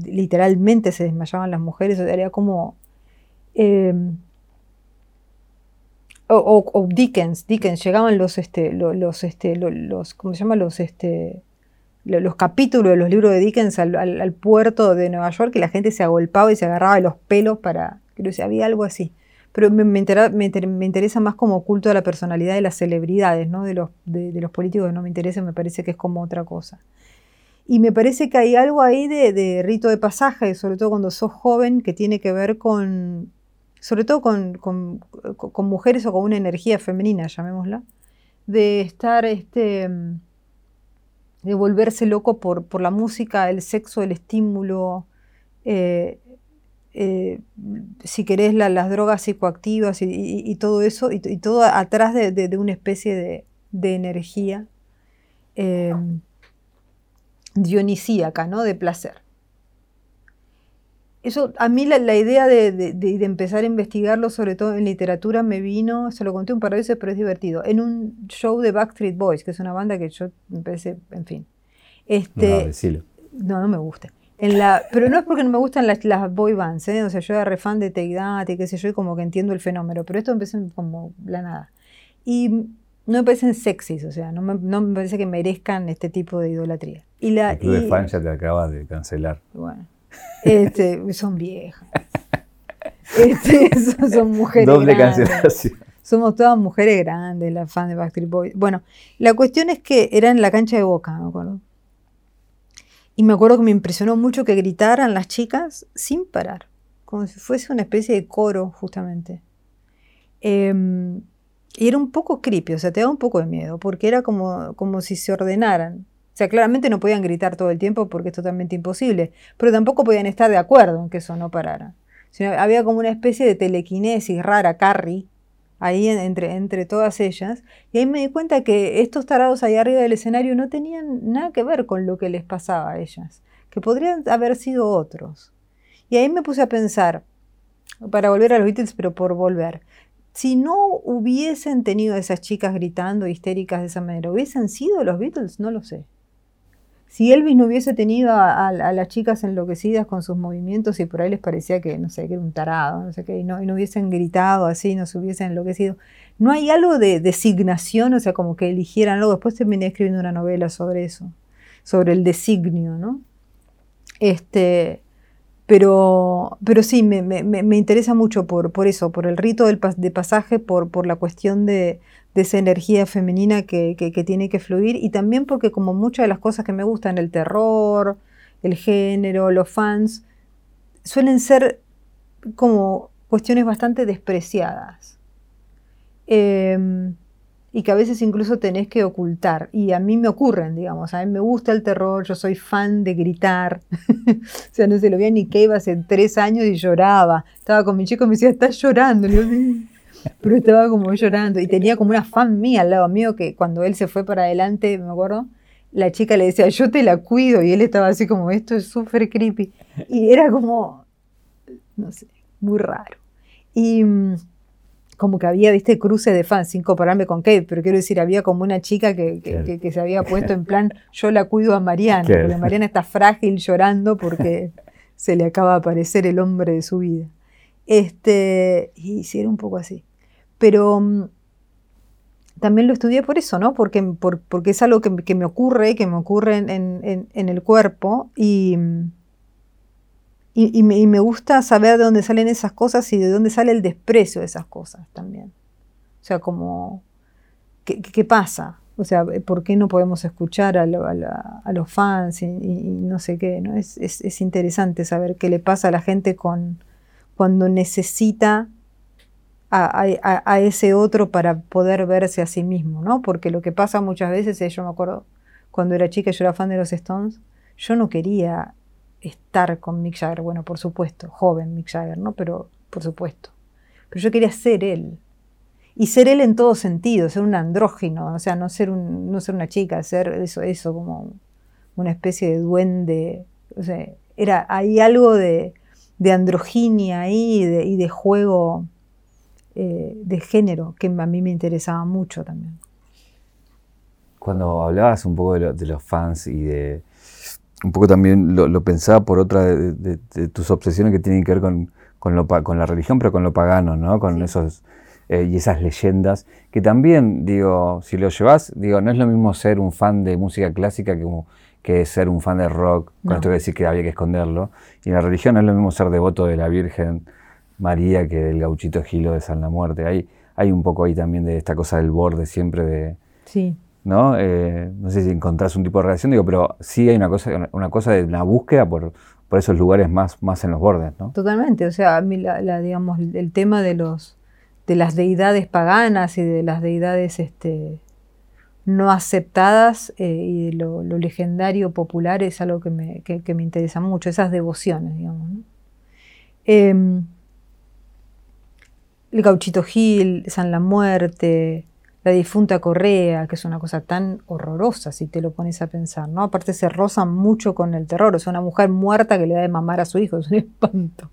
[SPEAKER 2] literalmente se desmayaban las mujeres, o sea, era como... Em, o, Dickens, Dickens, llegaban los, este, los, este, los, ¿cómo se llama? Los, este, los capítulos de los libros de Dickens al, puerto de Nueva York y la gente se agolpaba y se agarraba de los pelos para, creo que había algo así. Pero me, me, interesa más como culto de la personalidad de las celebridades, ¿no? de, los, de, los políticos no me interesa, me parece que es como otra cosa. Y me parece que hay algo ahí de, rito de pasaje, sobre todo cuando sos joven, que tiene que ver con, sobre todo con, con, con mujeres o con una energía femenina, llamémosla, de estar este, de volverse loco por, por, la música, el sexo, el estímulo, eh, eh, si querés las drogas psicoactivas y, todo eso, y, todo atrás de, una especie de, energía eh, dionisíaca, ¿no? de placer. Eso, a mí la, idea de, empezar a investigarlo, sobre todo en literatura, me vino, se lo conté un par de veces, pero es divertido, en un show de Backstreet Boys, que es una banda que yo me parece, en fin. Este, No, no me gusta. En la, pero no es porque no me gustan las, las boy bands, ¿eh? o sea, yo era refan de Take y qué sé yo, y como que entiendo el fenómeno, pero esto empecé como la nada. Y no me parecen sexys, o sea, no me, no me parece que merezcan este tipo de idolatría.
[SPEAKER 1] Y la, el club de fans ya te acabas de cancelar.
[SPEAKER 2] Bueno, este, son viejas. Este, son, mujeres
[SPEAKER 1] Doble cancelación.
[SPEAKER 2] Somos todas mujeres grandes, las fans de Backstreet Boys. Bueno, la cuestión es que era en la cancha de Boca, me acuerdo. Y me acuerdo que me impresionó mucho que gritaran las chicas sin parar, como si fuese una especie de coro, justamente. Em, y era un poco creepy, o sea, te da un poco de miedo, porque era como, como si se ordenaran. O sea, claramente no podían gritar todo el tiempo porque es totalmente imposible, pero tampoco podían estar de acuerdo en que eso no parara. Había como una especie de telequinesis rara, Carrie, ahí entre, entre todas ellas. Y ahí me di cuenta que estos tarados ahí arriba del escenario no tenían nada que ver con lo que les pasaba a ellas, que podrían haber sido otros. Y ahí me puse a pensar, para volver a los Beatles, pero por volver, si no hubiesen tenido a esas chicas gritando histéricas de esa manera, ¿hubiesen sido los Beatles? No lo sé. Si Elvis no hubiese tenido a, las chicas enloquecidas con sus movimientos y por ahí les parecía que, no sé, que era un tarado, no sé qué, y no, hubiesen gritado así, no se hubiesen enloquecido, no hay algo de designación, o sea, como que eligieran algo. Después terminé escribiendo una novela sobre eso, sobre el designio, ¿no? Este, pero, pero sí, me, me, interesa mucho por, por, eso, por el rito del, de pasaje, por, por la cuestión de, de esa energía femenina que, tiene que fluir y también porque como muchas de las cosas que me gustan, el terror, el género, los fans, suelen ser como cuestiones bastante despreciadas. Em, y que a veces incluso tenés que ocultar. Y a mí me ocurren, digamos, a mí me gusta el terror, yo soy fan de gritar, o sea, no se lo vi a Nick hace tres años y lloraba, estaba con mi chico y me decía, estás llorando, pero estaba como llorando. Y tenía como una fan mía al lado mío que cuando él se fue para adelante, me acuerdo, la chica le decía, yo te la cuido y él estaba así como, esto es súper creepy. Y era como, no sé, muy raro. Y mm, como que había, viste, cruce de fans, sin compararme con Kate, pero quiero decir, había como una chica que, que, se había puesto en plan, yo la cuido a Mariana, porque Mariana está frágil llorando porque se le acaba de aparecer el hombre de su vida. Este, y sí, era un poco así. Pero mm, también lo estudié por eso, ¿no? Porque, porque es algo que, me ocurre, que me ocurre en, el cuerpo y, y, me, gusta saber de dónde salen esas cosas y de dónde sale el desprecio de esas cosas también. O sea, como, ¿qué, pasa? O sea, ¿por qué no podemos escuchar a, los fans y, no sé qué? ¿no? Es, es, interesante saber qué le pasa a la gente con, cuando necesita a, ese otro para poder verse a sí mismo, ¿no? Porque lo que pasa muchas veces es, yo me acuerdo, cuando era chica, yo era fan de los Stones, yo no quería estar con Mick Jagger, bueno, por supuesto, joven Mick Jagger, ¿no? Pero, por supuesto. Pero yo quería ser él. Y ser él en todo sentido, ser un andrógino, o sea, no ser, un, no ser una chica, ser eso, eso, como una especie de duende. O sea, era, hay algo de, androginia ahí y de juego eh, de género, que a mí me interesaba mucho también.
[SPEAKER 1] Cuando hablabas un poco de, los fans y de... Un poco también lo, pensaba por otra de, tus obsesiones que tienen que ver con, con, la religión, pero con lo pagano, ¿no? Con esos... Eh, y esas leyendas, que también, digo, si lo llevas, digo, no es lo mismo ser un fan de música clásica que, que ser un fan de rock, con esto que decir que había que esconderlo, y la religión no es lo mismo ser devoto de la Virgen, María que el gauchito Gilo de San la Muerte. Hay, hay un poco ahí también de esta cosa del borde siempre de...
[SPEAKER 2] Sí.
[SPEAKER 1] ¿No? Eh, no sé si encontrás un tipo de relación, digo, pero sí hay una cosa, una cosa de una búsqueda por, por esos lugares más, más en los bordes, ¿no?
[SPEAKER 2] Totalmente, o sea, a mí la, digamos, el tema de los de las deidades paganas y de las deidades este, no aceptadas eh, y de lo, legendario popular es algo que me, que, me, interesa mucho, esas devociones, digamos. Em, el gauchito Gil, San la Muerte, la difunta Correa, que es una cosa tan horrorosa si te lo pones a pensar, ¿no? Aparte se rozan mucho con el terror, es una mujer muerta que le da de mamar a su hijo, es un espanto.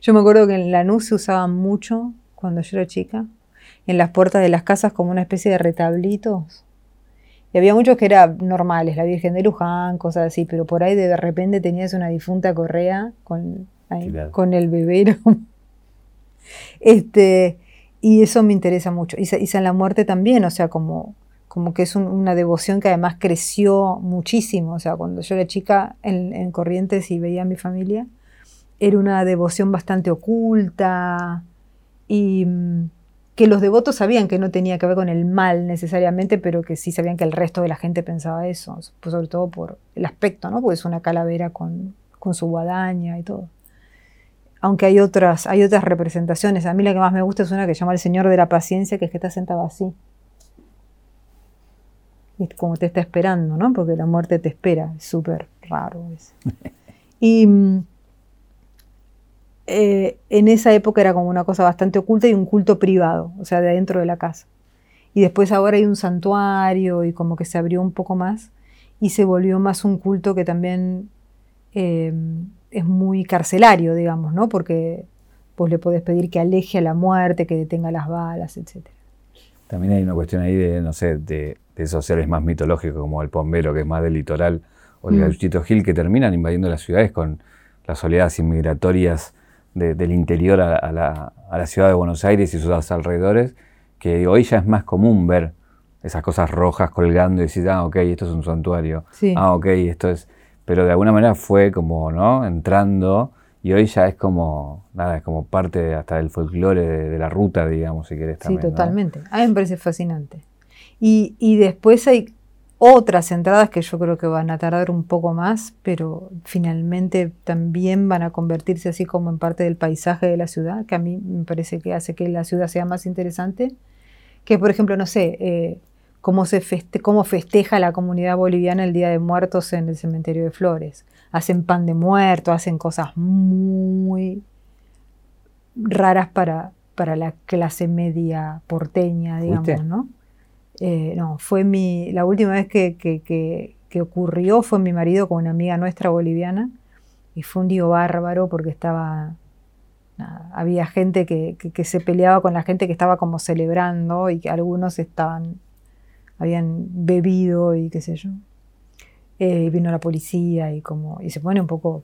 [SPEAKER 2] Yo me acuerdo que en la Lanús se usaba mucho cuando yo era chica, en las puertas de las casas como una especie de retablitos, Y había muchos que eran normales, la Virgen de Luján, cosas así, pero por ahí de repente tenías una difunta correa con, con el bebé. este, y eso me interesa mucho. Y, y San la Muerte también, o sea, como, como que es una devoción que además creció muchísimo. O sea, cuando yo era chica en, en Corrientes y veía a mi familia, era una devoción bastante oculta y mm, que los devotos sabían que no tenía que ver con el mal necesariamente, pero que sí sabían que el resto de la gente pensaba eso, pues sobre todo por el aspecto, ¿no? Porque es una calavera con, su guadaña y todo. Aunque hay otras, hay otras representaciones. A mí la que más me gusta es una que se llama el Señor de la Paciencia, que es que está sentado así. Es como te está esperando, ¿no? Porque la muerte te espera. Es súper raro. Y mm, eh, en esa época era como una cosa bastante oculta y un culto privado, o sea, de dentro de la casa. Y después ahora hay un santuario y como que se abrió un poco más y se volvió más un culto que también eh, es muy carcelario, digamos, ¿no? Porque vos le podés pedir que aleje a la muerte, que detenga las balas, etc.
[SPEAKER 1] También hay una cuestión ahí de, no sé, de, esos seres más mitológicos como el pombero, que es más del litoral, o el mm. gauchito Gil, que terminan invadiendo las ciudades con las oleadas inmigratorias del interior a, la, ciudad de Buenos Aires y sus alrededores, que hoy ya es más común ver esas cosas rojas colgando y decir, ah, ok, esto es un santuario, ah, ok, esto es... Pero de alguna manera fue como, ¿no? Entrando y hoy ya es como, nada, es como parte hasta del folclore de, la ruta, digamos, si querés también.
[SPEAKER 2] Sí, totalmente. A mí me parece fascinante. Y, y después hay otras entradas que yo creo que van a tardar un poco más, pero finalmente también van a convertirse así como en parte del paisaje de la ciudad, que a mí me parece que hace que la ciudad sea más interesante. Que por ejemplo, no sé, eh, cómo, se cómo festeja la comunidad boliviana el Día de Muertos en el cementerio de Flores. Hacen pan de muerto, hacen cosas muy raras para, para la clase media porteña, digamos, ¿no? Eh, no, fue mi, la última vez que, que, ocurrió fue mi marido con una amiga nuestra boliviana y fue un día bárbaro porque estaba, había gente que, se peleaba con la gente que estaba como celebrando y que algunos estaban, habían bebido y qué sé yo. Eh, y vino la policía y como, y se pone un poco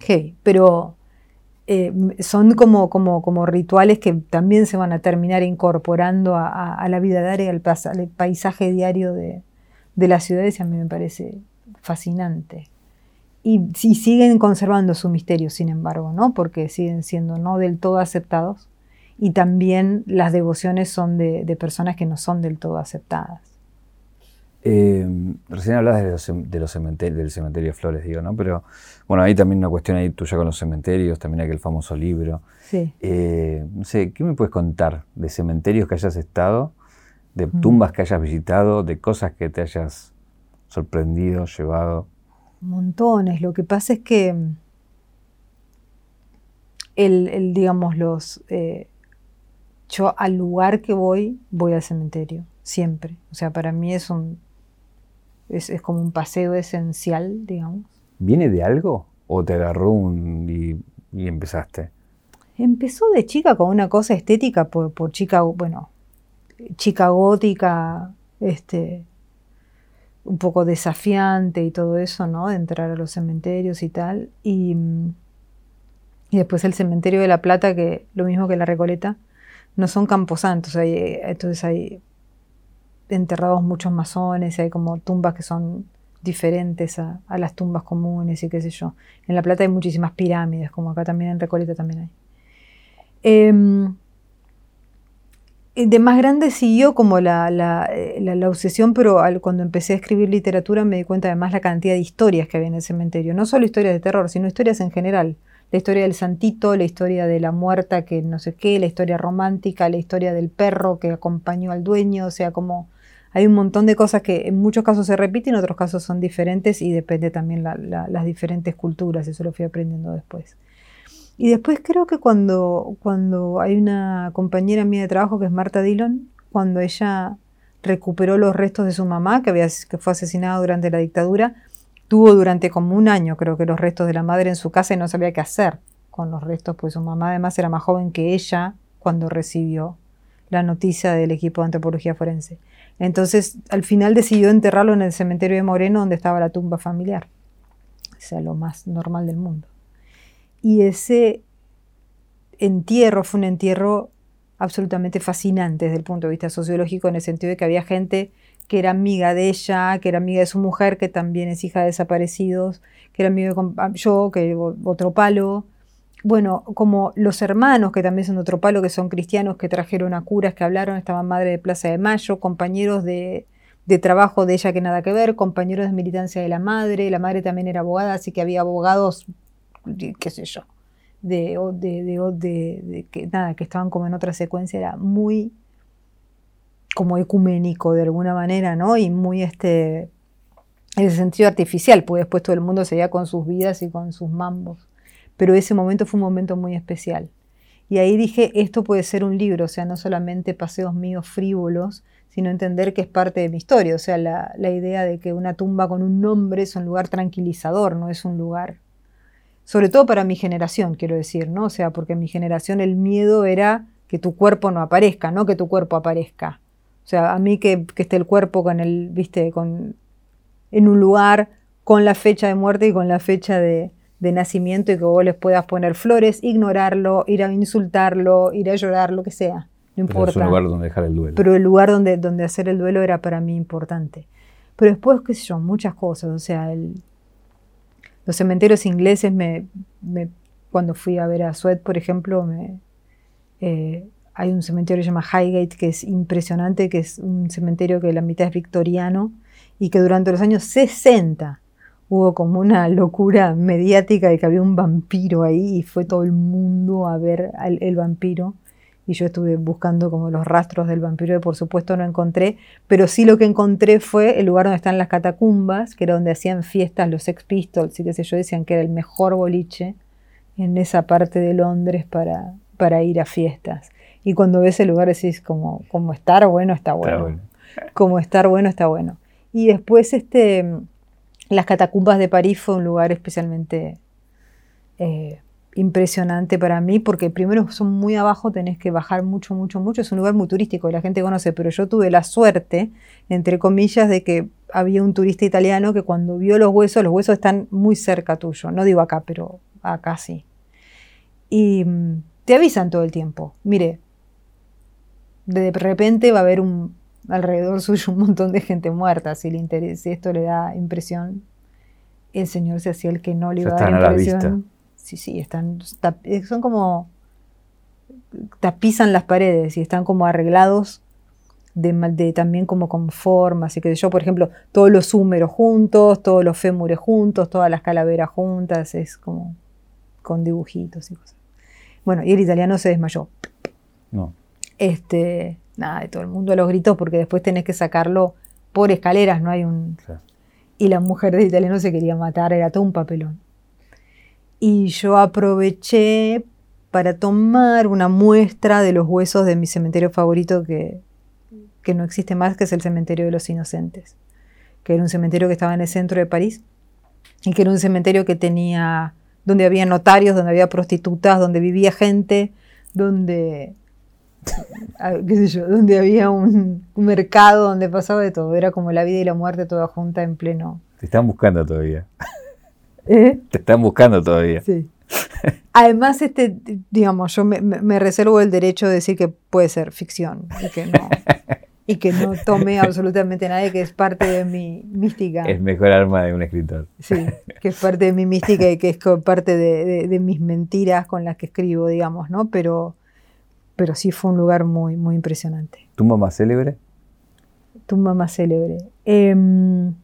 [SPEAKER 2] heavy, pero eh, son como, como, como, rituales que también se van a terminar incorporando a, la vida diaria, al, al paisaje diario de, de, las ciudades y a mí me parece fascinante. Y, siguen conservando su misterio, sin embargo, ¿no? porque siguen siendo no del todo aceptados y también las devociones son de, de personas que no son del todo aceptadas.
[SPEAKER 1] Eh, recién hablabas de los, cementerios, del cementerio de Flores, digo, ¿no? Pero bueno, hay también una cuestión ahí tuya con los cementerios, también aquel famoso libro.
[SPEAKER 2] Sí.
[SPEAKER 1] Eh, no sé, ¿qué me puedes contar de cementerios que hayas estado, de tumbas que hayas visitado, de cosas que te hayas sorprendido, llevado?
[SPEAKER 2] Montones. Lo que pasa es que el, digamos, los eh, yo al lugar que voy, voy al cementerio, siempre. O sea, para mí es un es, como un paseo esencial, digamos.
[SPEAKER 1] ¿Viene de algo o te agarró un, y, empezaste?
[SPEAKER 2] Empezó de chica con una cosa estética por, por chica, bueno, chica gótica, este, un poco desafiante y todo eso, ¿no? De entrar a los cementerios y tal. Y, y después el cementerio de La Plata, que lo mismo que la Recoleta, no son camposantos, hay, entonces hay enterrados muchos masones, hay como tumbas que son diferentes a, las tumbas comunes y qué sé yo. En La Plata hay muchísimas pirámides, como acá también en Recoleta también hay. Em, de más grande siguió como la, la, eh, obsesión, pero cuando empecé a escribir literatura me di cuenta además la cantidad de historias que había en el cementerio. No solo historias de terror, sino historias en general. La historia del santito, la historia de la muerta que no sé qué, la historia romántica, la historia del perro que acompañó al dueño, o sea, como hay un montón de cosas que en muchos casos se repiten, en otros casos son diferentes y depende también las diferentes culturas, eso lo fui aprendiendo después. Y después creo que cuando, cuando hay una compañera mía de trabajo que es Marta Dillon, cuando ella recuperó los restos de su mamá, que, había, que fue asesinada durante la dictadura, tuvo durante como un año creo que los restos de la madre en su casa y no sabía qué hacer con los restos, pues su mamá además era más joven que ella cuando recibió la noticia del equipo de antropología forense. Entonces, al final decidió enterrarlo en el cementerio de Moreno, donde estaba la tumba familiar. O sea, lo más normal del mundo. Y ese entierro fue un entierro absolutamente fascinante desde el punto de vista sociológico, en el sentido de que había gente que era amiga de ella, que era amiga de su mujer, que también es hija de desaparecidos, que era amiga de ah, yo, que otro palo. Bueno, como los hermanos, que también son otro palo, que son cristianos, que trajeron a curas, que hablaron, estaban madre de Plaza de Mayo, compañeros de, de trabajo de ella que nada que ver, compañeros de militancia de la madre, la madre también era abogada, así que había abogados, qué sé yo, de, de, que nada, que estaban como en otra secuencia, era muy como ecuménico de alguna manera, ¿no? Y muy este, en ese sentido artificial, porque después todo el mundo seguía con sus vidas y con sus mambos. Pero ese momento fue un momento muy especial. Y ahí dije, esto puede ser un libro, o sea, no solamente paseos míos frívolos, sino entender que es parte de mi historia, o sea, la, la idea de que una tumba con un nombre es un lugar tranquilizador, no es un lugar sobre todo para mi generación, quiero decir, ¿no? O sea, porque en mi generación el miedo era que tu cuerpo no aparezca, no que tu cuerpo aparezca. O sea, a mí que, esté el cuerpo con el, viste, con, en un lugar con la fecha de muerte y con la fecha de, nacimiento y que vos les puedas poner flores, ignorarlo, ir a insultarlo, ir a llorar, lo que sea. No importa.
[SPEAKER 1] Pero es un lugar donde dejar el duelo.
[SPEAKER 2] Pero el lugar donde, donde hacer el duelo era para mí importante. Pero después, qué sé yo, muchas cosas. O sea, el, los cementerios ingleses, me, cuando fui a ver a Sued, por ejemplo, eh, hay un cementerio que se llama Highgate, que es impresionante, que es un cementerio que la mitad es victoriano y que durante los años 60 hubo como una locura mediática de que había un vampiro ahí y fue todo el mundo a ver el vampiro y yo estuve buscando como los rastros del vampiro y por supuesto no encontré, pero sí lo que encontré fue el lugar donde están las catacumbas, que era donde hacían fiestas los Sex Pistols y qué sé yo, decían que era el mejor boliche en esa parte de Londres para, para ir a fiestas. Y cuando ves el lugar decís como, como estar bueno, está bueno. Como estar bueno, está bueno. Y después este, las catacumbas de París fue un lugar especialmente... Eh, impresionante para mí porque primero son muy abajo, tenés que bajar mucho, mucho, mucho. Es un lugar muy turístico y la gente conoce, pero yo tuve la suerte, entre comillas, de que había un turista italiano que cuando vio los huesos, los huesos están muy cerca tuyo. No digo acá, pero acá sí. Y mm, te avisan todo el tiempo. Mire, de repente va a haber un, alrededor suyo un montón de gente muerta. Si, le interesa, si esto le da impresión, el Señor se hacía el que no le iba a dar impresión sí, sí, están, eh, son como, tapizan las paredes y están como arreglados de, también como con formas y que yo, por ejemplo, todos los húmeros juntos, todos los fémures juntos, todas las calaveras juntas, es como con dibujitos y cosas. Bueno, y el italiano se desmayó.
[SPEAKER 1] No.
[SPEAKER 2] Este, nada, de todo el mundo los gritó porque después tenés que sacarlo por escaleras, no hay un... Y la mujer del italiano se quería matar, era todo un papelón. Y yo aproveché para tomar una muestra de los huesos de mi cementerio favorito que, que no existe más, que es el cementerio de los inocentes, que era un cementerio que estaba en el centro de París y que era un cementerio que tenía, donde había notarios, donde había prostitutas, donde vivía gente, donde, qué sé yo, donde había un, mercado, donde pasaba de todo, era como la vida y la muerte toda junta en pleno.
[SPEAKER 1] Te están buscando todavía.
[SPEAKER 2] ¿Eh?
[SPEAKER 1] Te están buscando todavía.
[SPEAKER 2] Sí. Además, este, digamos, yo me, reservo el derecho de decir que puede ser ficción y que no, y que no tome absolutamente nadie, que es parte de mi mística.
[SPEAKER 1] Es mejor arma de un escritor.
[SPEAKER 2] Sí, que es parte de mi mística y que es parte de, mis mentiras con las que escribo, digamos, ¿no? Pero, pero sí fue un lugar muy, muy impresionante.
[SPEAKER 1] ¿Tumba más célebre?
[SPEAKER 2] Tumba más célebre. Em,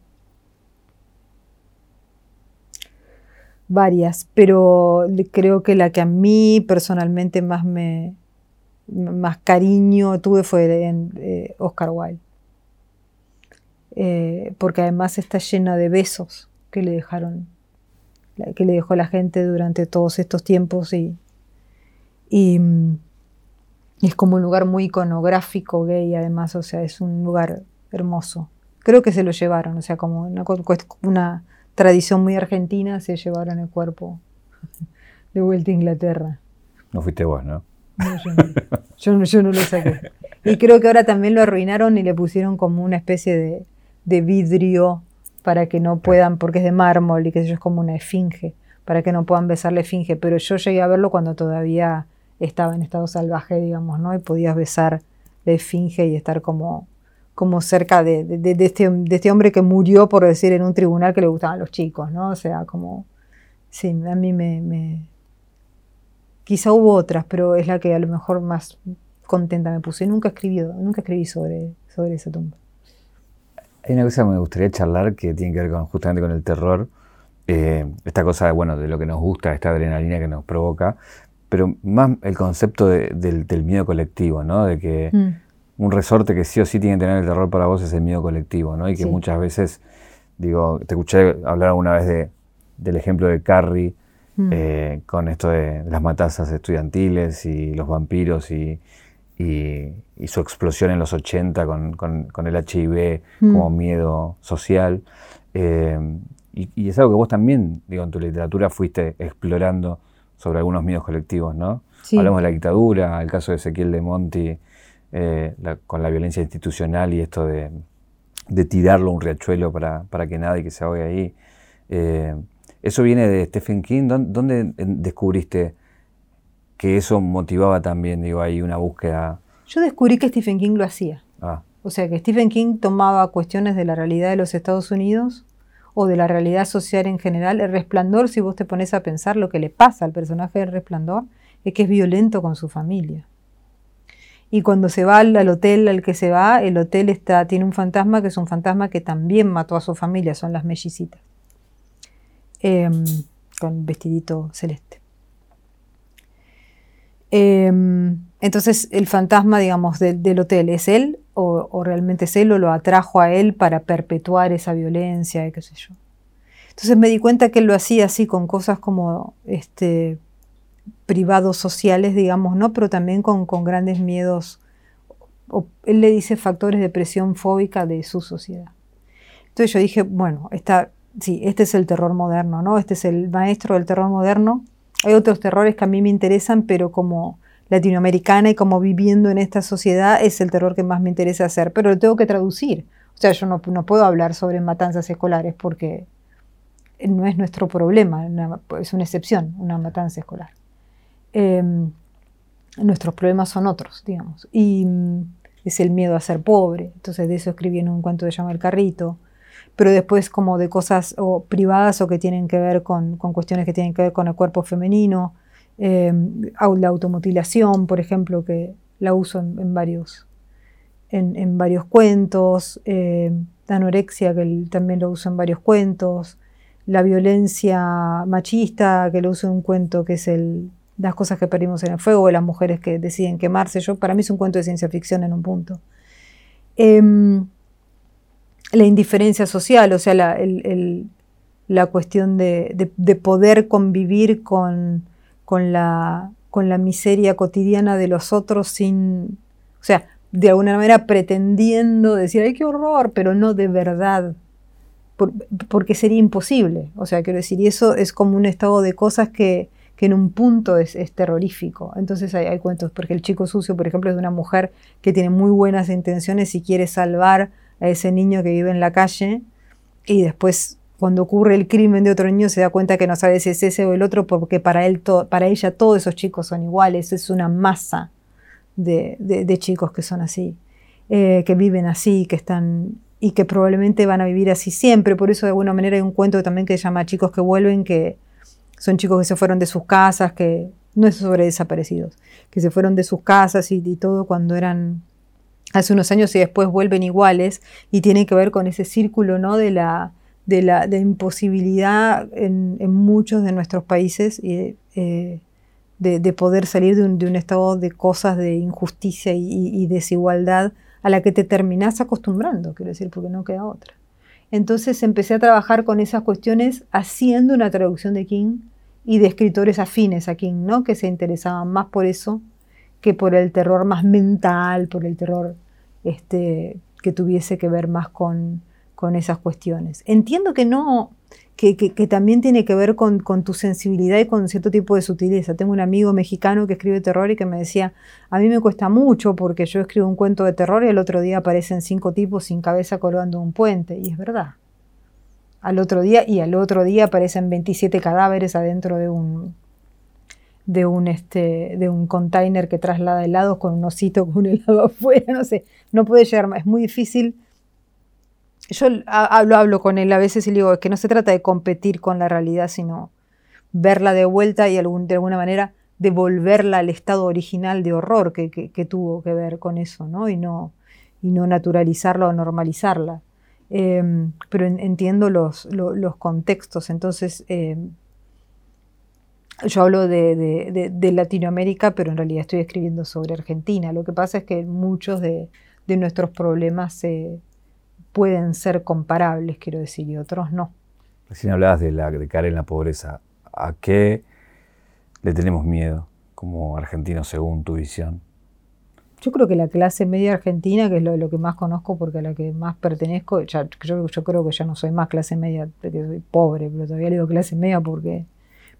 [SPEAKER 2] varias, pero creo que la que a mí personalmente más me más cariño tuve fue en eh, Oscar Wilde. Eh, porque además está llena de besos que le dejaron, que le dejó la gente durante todos estos tiempos y, y, es como un lugar muy iconográfico gay además, o sea, es un lugar hermoso. Creo que se lo llevaron, o sea, como una, una tradición muy argentina, se llevaron el cuerpo de vuelta a Inglaterra.
[SPEAKER 1] No fuiste vos, ¿no?
[SPEAKER 2] yo, no yo, no, lo saqué. Y creo que ahora también lo arruinaron y le pusieron como una especie de, vidrio para que no puedan, porque es de mármol y que eso es como una esfinge, para que no puedan besar la esfinge. Pero yo llegué a verlo cuando todavía estaba en estado salvaje, digamos, ¿no? Y podías besar la esfinge y estar como, como cerca de, este, de este hombre que murió, por decir, en un tribunal que le gustaban los chicos, ¿no? O sea, como, sí, a mí me Quizá hubo otras, pero es la que a lo mejor más contenta me puse. Nunca escribí, nunca escribí sobre, sobre esa tumba.
[SPEAKER 1] Hay una cosa que me gustaría charlar que tiene que ver con, justamente con el terror. Eh, esta cosa de, bueno, de lo que nos gusta, esta adrenalina que nos provoca, pero más el concepto del, miedo colectivo, ¿no? De que mm. un resorte que sí o sí tiene que tener el terror para vos es el miedo colectivo, ¿no? Y que muchas veces, digo, te escuché hablar alguna vez de, del ejemplo de Carrie, Mm. Eh, con esto de las matanzas estudiantiles y los vampiros y, su explosión en los 80 con, el HIV mm. como miedo social. Eh, y, es algo que vos también, digo, en tu literatura fuiste explorando sobre algunos miedos colectivos, ¿no? Hablamos de la dictadura, el caso de Ezequiel de Monti, eh, con la violencia institucional y esto de, tirarlo a un riachuelo para, que nadie que se ahogue ahí. ¿Eso viene de Stephen King? ¿Dónde descubriste que eso motivaba también, digo, ahí una búsqueda?
[SPEAKER 2] Yo descubrí que Stephen King lo hacía. Ah. O sea, que Stephen King tomaba cuestiones de la realidad de los Estados Unidos o de la realidad social en general. El resplandor, si vos te pones a pensar lo que le pasa al personaje del resplandor, es que es violento con su familia. Y cuando se va al, hotel al que se va, el hotel está, tiene un fantasma que es un fantasma que también mató a su familia, son las mellicitas. Em, con vestidito celeste. Em, entonces el fantasma, digamos, del hotel, ¿es él o, realmente es él o lo atrajo a él para perpetuar esa violencia qué sé yo? Entonces me di cuenta que él lo hacía así con cosas como este, privados sociales, digamos, ¿no? Pero también con, grandes miedos, él le dice factores de presión fóbica de su sociedad. Entonces yo dije, bueno, esta sí, este es el terror moderno, ¿no? Este es el maestro del terror moderno. Hay otros terrores que a mí me interesan, pero como latinoamericana y como viviendo en esta sociedad es el terror que más me interesa hacer, pero lo tengo que traducir. O sea, yo no, puedo hablar sobre matanzas escolares porque no es nuestro problema, es una excepción, una matanza escolar. Em, nuestros problemas son otros, digamos. Y mm, es el miedo a ser pobre. Entonces de eso escribí en un cuento de llama El Carrito pero después como de cosas o privadas o que tienen que ver con, cuestiones que tienen que ver con el cuerpo femenino, eh, la automutilación, por ejemplo, que la uso en, varios, en, varios cuentos, eh, la anorexia, que también lo uso en varios cuentos, la violencia machista, que lo uso en un cuento que es el, las cosas que perdimos en el fuego, de las mujeres que deciden quemarse. Yo, para mí es un cuento de ciencia ficción en un punto. Em, la indiferencia social, o sea, la, la cuestión de, poder convivir con, con, la, con la miseria cotidiana de los otros sin, o sea, de alguna manera pretendiendo decir, ay, qué horror, pero no de verdad, porque sería imposible. O sea, quiero decir, y eso es como un estado de cosas que, en un punto es, terrorífico. Entonces hay, hay, cuentos, porque el chico sucio, por ejemplo, es de una mujer que tiene muy buenas intenciones y quiere salvar a ese niño que vive en la calle y después cuando ocurre el crimen de otro niño se da cuenta que no sabe si es ese o el otro porque para, él para ella todos esos chicos son iguales, es una masa de, chicos que son así, eh, que viven así, que están y que probablemente van a vivir así siempre. Por eso de alguna manera hay un cuento también que se llama Chicos que vuelven, que son chicos que se fueron de sus casas, que no es sobre desaparecidos, que se fueron de sus casas y todo cuando eran hace unos años y después vuelven iguales y tiene que ver con ese círculo ¿no? de, la, de la de imposibilidad en, muchos de nuestros países eh, de, poder salir de un, estado de cosas de injusticia y, desigualdad a la que te terminás acostumbrando, quiero decir, porque no queda otra. Entonces empecé a trabajar con esas cuestiones haciendo una traducción de King y de escritores afines a King, ¿no? que se interesaban más por eso que por el terror más mental, por el terror este, que tuviese que ver más con, con esas cuestiones. Entiendo que no, que, también tiene que ver con, tu sensibilidad y con cierto tipo de sutileza. Tengo un amigo mexicano que escribe terror y que me decía, a mí me cuesta mucho porque yo escribo un cuento de terror y el otro día aparecen cinco tipos sin cabeza colgando un puente. Y es verdad. Al otro día y al otro día aparecen 27 cadáveres adentro de un, de un, este, de un container que traslada helados con un osito con un helado afuera, no sé, no puede llegar más, es muy difícil yo hablo, hablo con él a veces y le digo que no se trata de competir con la realidad, sino verla de vuelta y de alguna manera devolverla al estado original de horror que, tuvo que ver con eso, ¿no? Y no, y no naturalizarla o normalizarla. Em, pero entiendo los, los, contextos, entonces em, yo hablo de, de, Latinoamérica, pero en realidad estoy escribiendo sobre Argentina. Lo que pasa es que muchos de, nuestros problemas se pueden ser comparables, quiero decir, y otros no.
[SPEAKER 1] Recién hablabas de, la, de caer en la pobreza. ¿A qué le tenemos miedo como argentinos según tu visión?
[SPEAKER 2] Yo creo que la clase media argentina, que es lo, que más conozco porque a la que más pertenezco, yo, yo, creo que ya no soy más clase media, que soy pobre, pero todavía le digo clase media porque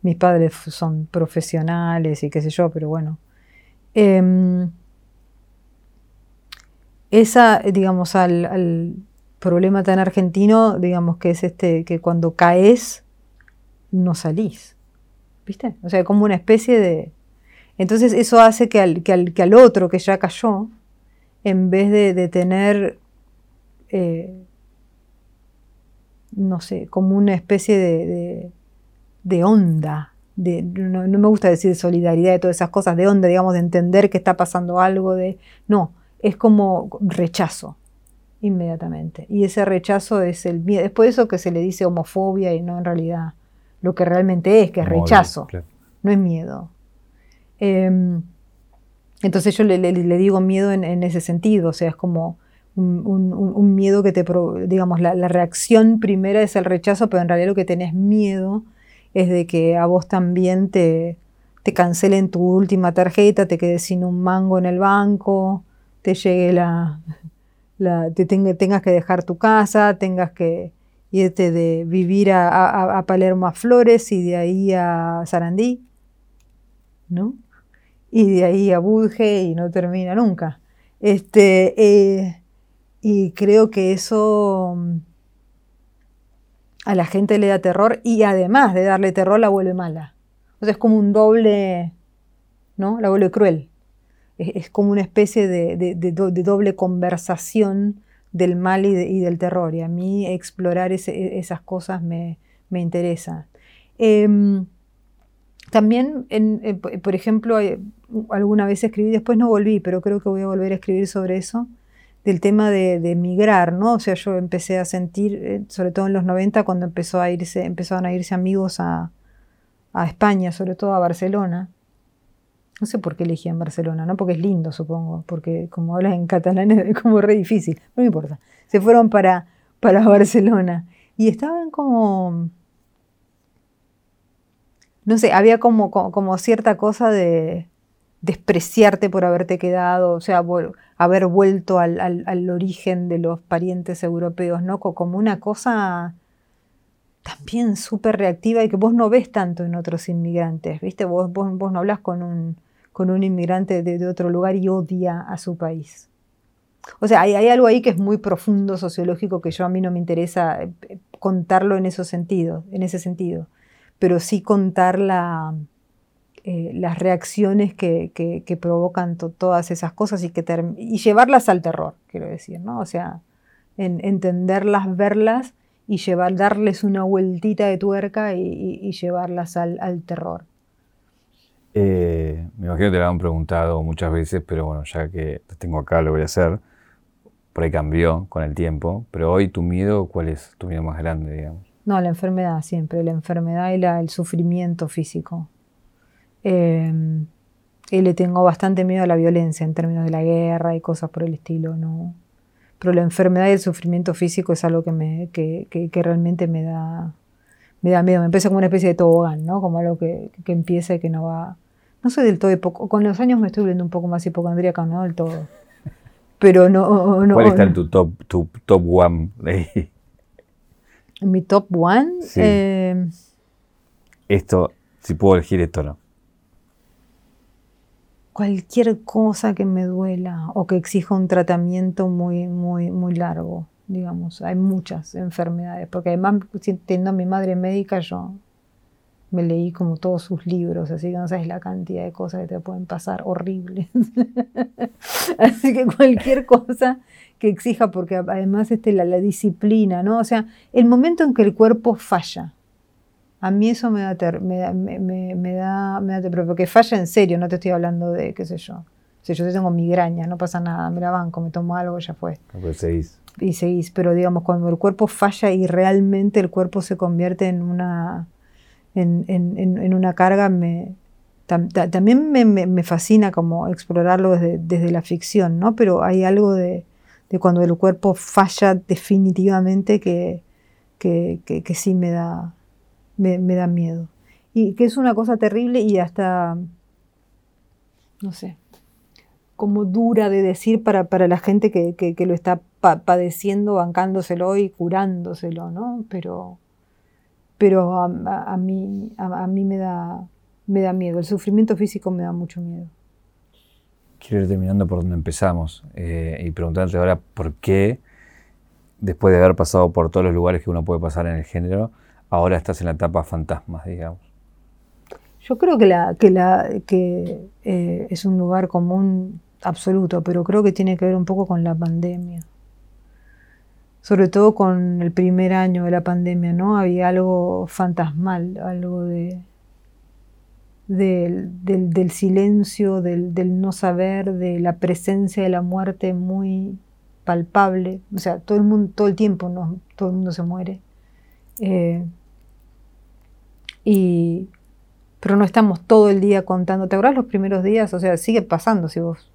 [SPEAKER 2] mis padres son profesionales y qué sé yo, pero bueno. Em, esa, digamos, al, problema tan argentino, digamos que es este, que cuando caes, no salís. ¿Viste? O sea, como una especie de... Entonces eso hace que al, que al, otro que ya cayó, en vez de, tener, eh, no sé, como una especie de, de, onda, de, no, no, me gusta decir solidaridad, de todas esas cosas, de onda, digamos, de entender que está pasando algo, de... No, es como rechazo inmediatamente. Y ese rechazo es el miedo. Después de eso que se le dice homofobia y no en realidad lo que realmente es, que es rechazo, no es miedo. Em, entonces yo le, digo miedo en, ese sentido, o sea, es como un, miedo que te, digamos, la, reacción primera es el rechazo, pero en realidad lo que tenés miedo es de que a vos también te, te cancelen tu última tarjeta, te quedes sin un mango en el banco, te llegue la, te tengas que dejar tu casa, tengas que irte de vivir a, Palermo a Flores y de ahí a Sarandí, ¿no? Y de ahí a Budge y no termina nunca. Este, eh, y creo que eso mm, a la gente le da terror y además de darle terror la vuelve mala. O es como un doble, ¿no? La vuelve cruel es, como una especie de, doble conversación del mal y, del terror. Y a mí explorar esas cosas me, interesa. Em, también, eh, por ejemplo, alguna vez escribí, después no volví, pero creo que voy a volver a escribir sobre eso, del tema de, de migrar, ¿no? O sea, yo empecé a sentir, eh, sobre todo en los 90, cuando empezó a irse, empezaron a irse amigos a, a España, sobre todo a Barcelona, no sé por qué elegí en Barcelona, ¿no? Porque es lindo, supongo, porque como hablas en catalán es como re difícil, no me importa. Se fueron para, para Barcelona y estaban como, no sé, había como, como, cierta cosa de despreciarte por haberte quedado, o sea, haber vuelto al, al, origen de los parientes europeos, ¿no? Como una cosa también súper reactiva y que vos no ves tanto en otros inmigrantes, ¿viste? Vos, vos, vos no hablas con un con un inmigrante de, otro lugar y odia a su país. O sea, hay, algo ahí que es muy profundo, sociológico, que yo a mí no me interesa eh, contarlo en, esos sentidos, en ese sentido, pero sí contar eh, las reacciones que, provocan todas esas cosas y, llevarlas al terror, quiero decir, ¿no? O sea, entenderlas, verlas y llevar, darles una vueltita de tuerca y, llevarlas al terror.
[SPEAKER 1] Eh, me imagino que te lo han preguntado muchas veces, pero bueno, ya que te tengo acá lo voy a hacer. Por ahí cambió con el tiempo, pero hoy tu miedo, ¿cuál es tu miedo más grande, digamos?
[SPEAKER 2] No, la enfermedad siempre, la enfermedad y el sufrimiento físico. Eh, y le tengo bastante miedo a la violencia en términos de la guerra y cosas por el estilo, ¿no? Pero la enfermedad y el sufrimiento físico es algo que, me, que, que, realmente me da, me da miedo. Me empieza como una especie de tobogán, ¿no? Como algo que, que empieza y que no va, no soy del todo hipocondríaca. Con los años me estoy volviendo un poco más hipocondríaca, no del todo. Pero no. no
[SPEAKER 1] ¿Cuál está en tu top, tu top one?
[SPEAKER 2] Mi top one. Eh,
[SPEAKER 1] esto, si puedo elegir esto, ¿no?
[SPEAKER 2] Cualquier cosa que me duela o que exija un tratamiento muy, muy, muy largo, digamos. Hay muchas enfermedades, porque además, siendo mi madre médica, yo me leí como todos sus libros, así que no sabes la cantidad de cosas que te pueden pasar horribles. así que cualquier cosa que exija, porque además este, la, la, disciplina, ¿no? O sea, el momento en que el cuerpo falla, a mí eso me da, me, da, me, me, da, me da pero que falla en serio, no te estoy hablando de, qué sé yo. Si yo tengo migraña, no pasa nada, me la banco, me tomo algo, ya fue.
[SPEAKER 1] Pues seguís.
[SPEAKER 2] Y seguís, pero digamos, cuando el cuerpo falla y realmente el cuerpo se convierte en una en, una carga, me, también me, fascina como explorarlo desde, la ficción, ¿no? Pero hay algo de, cuando el cuerpo falla definitivamente que, que, sí me da, me, da miedo. Y que es una cosa terrible y hasta, no sé, como dura de decir para, para la gente que, lo está padeciendo, bancándoselo y curándoselo, ¿no? Pero pero a, mí, a, mí me, da, me da miedo, el sufrimiento físico me da mucho miedo.
[SPEAKER 1] Quiero ir terminando por donde empezamos eh, y preguntarte ahora por qué, después de haber pasado por todos los lugares que uno puede pasar en el género, ahora estás en la etapa fantasmas, digamos.
[SPEAKER 2] Yo creo que, la, que, la, que eh, es un lugar común absoluto, pero creo que tiene que ver un poco con la pandemia sobre todo con el primer año de la pandemia, ¿no? Había algo fantasmal, algo de, del, silencio, del, no saber, de la presencia de la muerte muy palpable. O sea, todo el mundo, todo el tiempo, ¿no? todo el mundo se muere. Eh, y, pero no estamos todo el día contando. ¿Te acuerdas los primeros días? O sea, sigue pasando si vos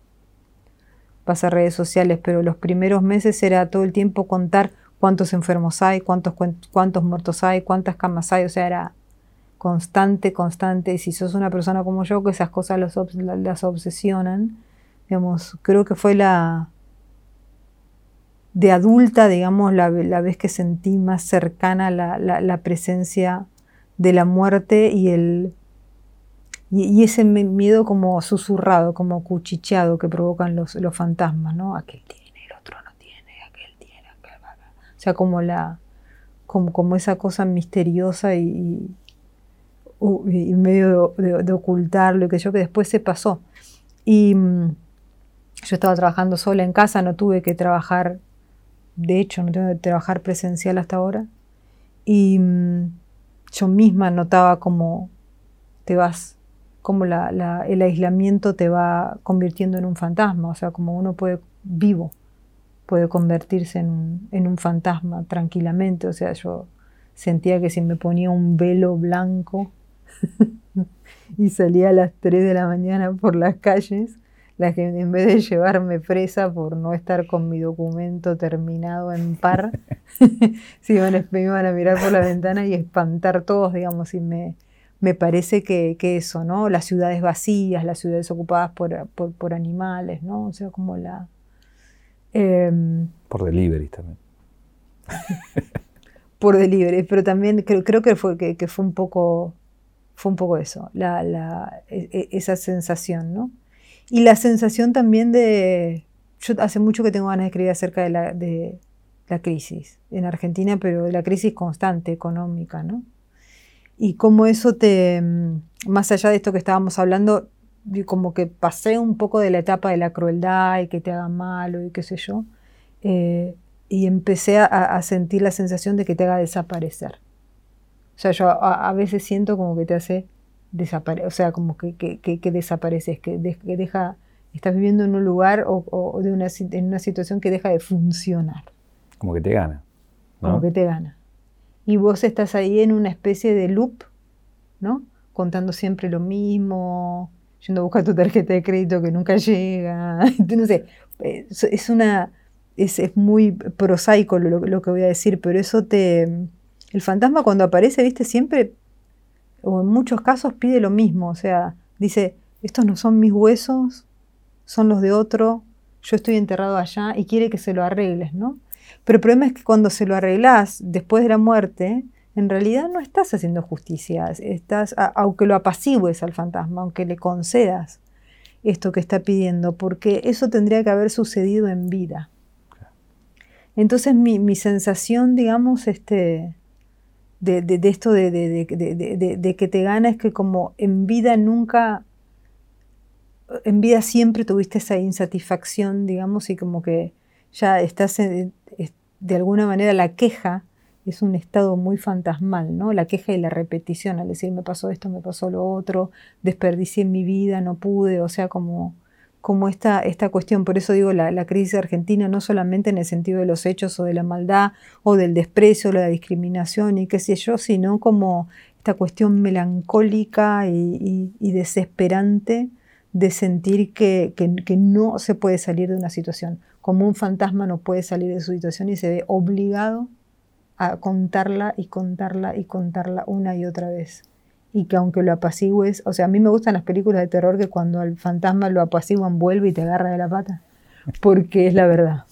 [SPEAKER 2] pasa redes sociales, pero los primeros meses era todo el tiempo contar cuántos enfermos hay, cuántos, cuántos muertos hay, cuántas camas hay, o sea, era constante, constante. Y si sos una persona como yo, que esas cosas las, obsesionan, digamos, creo que fue la de adulta, digamos, la, vez que sentí más cercana la, la presencia de la muerte y el y, ese miedo como susurrado, como cuchicheado que provocan los, los fantasmas, ¿no? Aquel tiene, el otro no tiene, aquel tiene, aquel... O sea, como la como, como esa cosa misteriosa y, medio de, ocultarlo y que yo que después se pasó. Y mm, yo estaba trabajando sola en casa, no tuve que trabajar, de hecho, no tuve que trabajar presencial hasta ahora. Y mm, yo misma notaba como te vas cómo el aislamiento te va convirtiendo en un fantasma, o sea, como uno puede, vivo, puede convertirse en un, fantasma tranquilamente, o sea, yo sentía que si me ponía un velo blanco y salía a las 3 de la mañana por las calles, la en vez de llevarme presa por no estar con mi documento terminado en par, se me iban a mirar por la ventana y espantar todos, digamos, y me, me parece que, eso, ¿no? Las ciudades vacías, las ciudades ocupadas por, animales, ¿no? O sea, como la...
[SPEAKER 1] Em, por delivery también.
[SPEAKER 2] por delivery, pero también creo, creo que, fue, que, fue, un poco, fue un poco eso, la, e, e, esa sensación, ¿no? Y la sensación también de... Yo hace mucho que tengo ganas de escribir acerca de la, de la crisis en Argentina, pero de la crisis constante económica, ¿no? Y cómo eso te, mm, más allá de esto que estábamos hablando, como que pasé un poco de la etapa de la crueldad y que te haga malo y qué sé yo, eh, y empecé a, sentir la sensación de que te haga desaparecer. O sea, yo a, veces siento como que te hace desaparecer, o sea, como que, que, desapareces, que, deja, estás viviendo en un lugar o, de una, en una situación que deja de funcionar.
[SPEAKER 1] Como que te gana.
[SPEAKER 2] Como que te gana y vos estás ahí en una especie de loop, ¿no? Contando siempre lo mismo, yendo a buscar tu tarjeta de crédito que nunca llega, es una, es, muy prosaico lo, que voy a decir, pero eso te, el fantasma cuando aparece, viste, siempre, o en muchos casos pide lo mismo, o sea, dice, estos no son mis huesos, son los de otro, yo estoy enterrado allá y quiere que se lo arregles, ¿no? Pero el problema es que cuando se lo arreglas después de la muerte, en realidad no estás haciendo justicia, estás, aunque lo apacigues al fantasma, aunque le concedas esto que está pidiendo, porque eso tendría que haber sucedido en vida. Entonces mi, sensación, digamos, este, de, esto de, de, que te gana es que como en vida nunca, en vida siempre tuviste esa insatisfacción, digamos, y como que ya estás de alguna manera la queja es un estado muy fantasmal, ¿no? La queja y la repetición, al decir me pasó esto, me pasó lo otro, desperdicié mi vida, no pude, o sea, como, como esta, esta cuestión, por eso digo la, crisis argentina, no solamente en el sentido de los hechos o de la maldad o del desprecio o la discriminación y qué sé yo, sino como esta cuestión melancólica y, desesperante de sentir que, que no se puede salir de una situación, como un fantasma no puede salir de su situación y se ve obligado a contarla y contarla y contarla una y otra vez. Y que aunque lo apacigues, o sea, a mí me gustan las películas de terror que cuando al fantasma lo apaciguan vuelve y te agarra de la pata, porque es la verdad.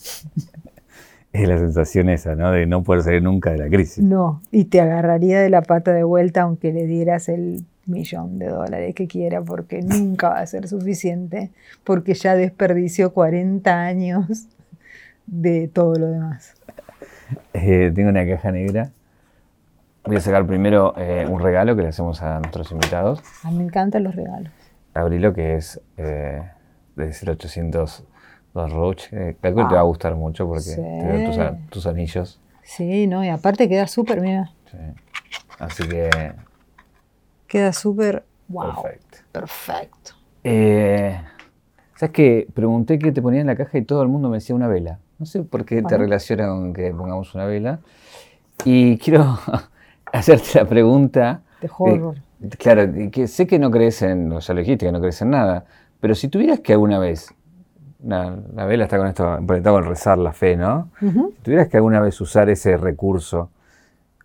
[SPEAKER 1] Es la sensación esa, ¿no? De no poder salir nunca de la crisis.
[SPEAKER 2] No, y te agarraría de la pata de vuelta aunque le dieras el millón de dólares que quiera, porque nunca va a ser suficiente, porque ya desperdició 40 años de todo lo demás.
[SPEAKER 1] Eh, tengo una caja negra. Voy a sacar primero eh, un regalo que le hacemos a nuestros invitados.
[SPEAKER 2] A mí me encantan los regalos.
[SPEAKER 1] Abrilo, que es eh, de 0802 Roach. Eh, calculo que te va a gustar mucho porque te veo tus, anillos.
[SPEAKER 2] Sí, no, y aparte queda súper, mira. Sí.
[SPEAKER 1] Así que.
[SPEAKER 2] Queda súper. Wow. Perfecto. Perfecto.
[SPEAKER 1] ¿Sabes qué? Pregunté qué te ponía en la caja y todo el mundo me decía una vela. No sé por qué te relaciona con que pongamos una vela. Y quiero hacerte la pregunta.
[SPEAKER 2] De horror.
[SPEAKER 1] claro, que sé que no crees en, ya lo dijiste, que no crees en nada, pero si tuvieras que alguna vez, la, vela está con esto, está con rezar la fe, ¿no? Si tuvieras que alguna vez usar ese recurso,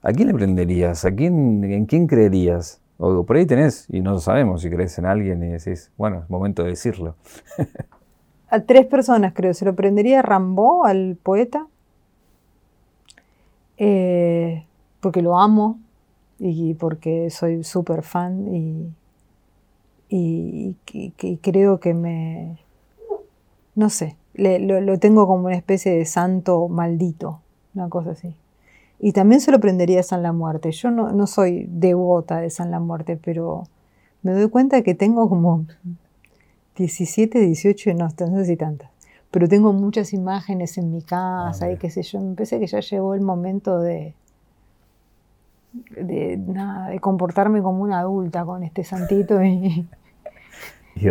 [SPEAKER 1] ¿a quién le prenderías? ¿A quién, ¿En quién creerías? O por ahí tenés, y no lo sabemos si crees en alguien y decís, bueno, es momento de decirlo.
[SPEAKER 2] a tres personas, creo. Se lo prendería Rambo, al poeta, eh, porque lo amo y porque soy súper fan y, y, creo que me... No sé, lo, tengo como una especie de santo maldito, una cosa así. Y también se lo prendería a San la Muerte. Yo no, no soy devota de San la Muerte, pero me doy cuenta que tengo como 17, 18, no, no sé si tantas. Pero tengo muchas imágenes en mi casa y qué sé yo. Me parece que ya llegó el momento de, de, nada, de comportarme como una adulta con este santito y, y,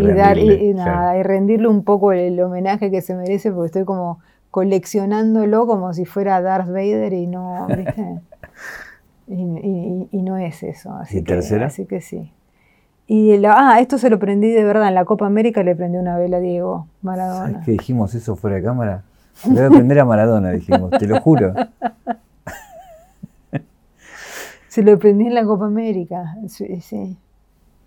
[SPEAKER 2] rendirle un poco el, homenaje que se merece porque estoy como coleccionándolo como si fuera Darth Vader y no, Y, no es eso. Así
[SPEAKER 1] tercera?
[SPEAKER 2] Así que sí. Y ah, esto se lo prendí de verdad. En la Copa América le prendí una vela a Diego Maradona.
[SPEAKER 1] ¿Sabes que dijimos eso fuera de cámara? Le voy a prender a Maradona, dijimos, te lo juro.
[SPEAKER 2] Se lo prendí en la Copa América, sí.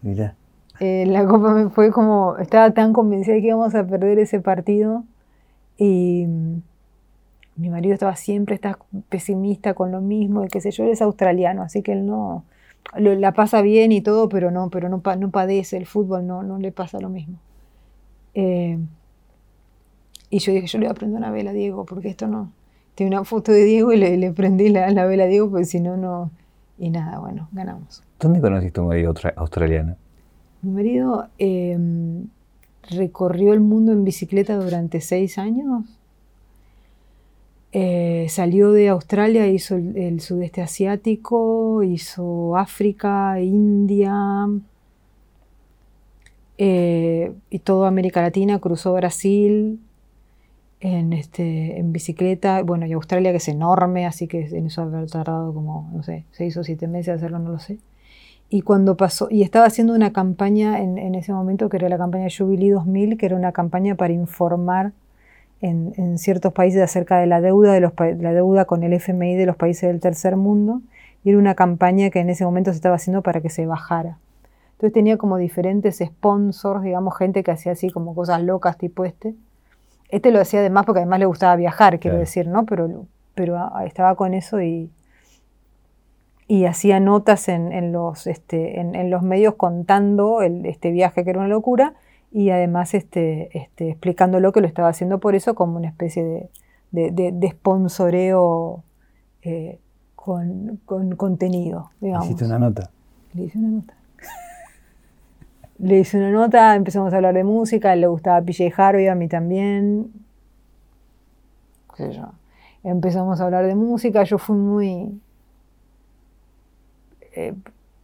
[SPEAKER 1] Mirá.
[SPEAKER 2] Eh, la Copa fue como, estaba tan convencida de que íbamos a perder ese partido y mm, mi marido estaba siempre está pesimista con lo mismo, y qué sé yo, él es australiano, así que él no, la pasa bien y todo, pero no, pero no, no padece el fútbol, no, no le pasa lo mismo. Eh, y yo dije, yo le voy a prender una vela a Diego, porque esto no. Tiene una foto de Diego y le, le prendí la, la, vela a Diego, porque si no, no. Y nada, bueno, ganamos.
[SPEAKER 1] ¿Dónde conociste a tu marido australiano?
[SPEAKER 2] Mi marido em, recorrió el mundo en bicicleta durante seis años eh, salió de Australia, hizo el, sudeste asiático, hizo África, India eh, y toda América Latina, cruzó Brasil en, este, en bicicleta, bueno, y Australia que es enorme, así que en eso haber tardado como, no sé, seis o siete meses hacerlo, no lo sé. Y cuando pasó, y estaba haciendo una campaña en, en ese momento que era la campaña Jubilee 2000, que era una campaña para informar en, ciertos países acerca de la deuda, de los, la deuda con el FMI de los países del tercer mundo, y era una campaña que en ese momento se estaba haciendo para que se bajara. Entonces tenía como diferentes sponsors, digamos, gente que hacía así como cosas locas tipo este. Este lo hacía además porque además le gustaba viajar, quiero decir, ¿no? Pero pero estaba con eso y, y hacía notas en, los, este, en, los medios contando el, este viaje que era una locura y además este, este, explicándolo que lo estaba haciendo por eso como una especie de, de, sponsoreo eh, con, contenido.
[SPEAKER 1] Digamos. ¿Hiciste una nota?
[SPEAKER 2] Le hice una nota. Le hice una nota, empezamos a hablar de música, le gustaba PJ Harvey, a mí también. Empezamos a hablar de música, yo fui muy eh,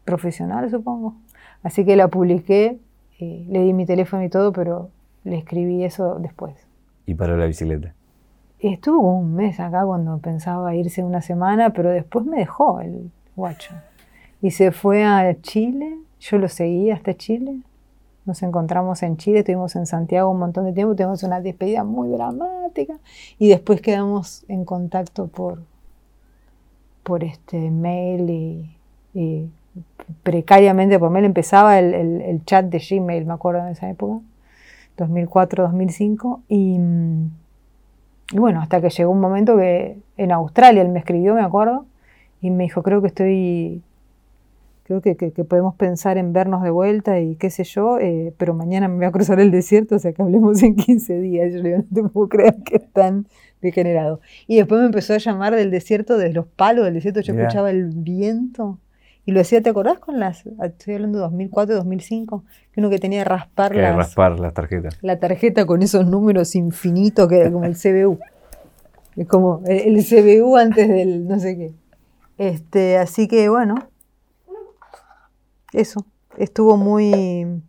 [SPEAKER 2] profesional, supongo. Así que la publiqué, eh, le di mi teléfono y todo, pero le escribí eso después.
[SPEAKER 1] ¿Y paró la bicicleta?
[SPEAKER 2] Estuvo un mes acá cuando pensaba irse una semana, pero después me dejó el guacho. Y se fue a Chile, yo lo seguí hasta Chile. Nos encontramos en Chile, estuvimos en Santiago un montón de tiempo, tuvimos una despedida muy dramática y después quedamos en contacto por, por este mail y, precariamente por mail empezaba el, el, chat de Gmail, me acuerdo en esa época, 2004, 2005, y, y bueno, hasta que llegó un momento que en Australia él me escribió, me acuerdo, y me dijo, creo que estoy creo que, podemos pensar en vernos de vuelta y qué sé yo, eh, pero mañana me voy a cruzar el desierto, o sea que hablemos en 15 días. Yo le digo, no te puedo creer que es tan degenerado. Y después me empezó a llamar del desierto, de los palos del desierto, yo escuchaba el viento. Y lo decía, ¿te acordás con las, estoy hablando de 2004, 2005, que uno que tenía que raspar,
[SPEAKER 1] las, raspar las tarjetas.
[SPEAKER 2] La tarjeta con esos números infinitos que era como el CBU. Es como el, el CBU antes del no sé qué. Este, así que bueno, eso, estuvo muy,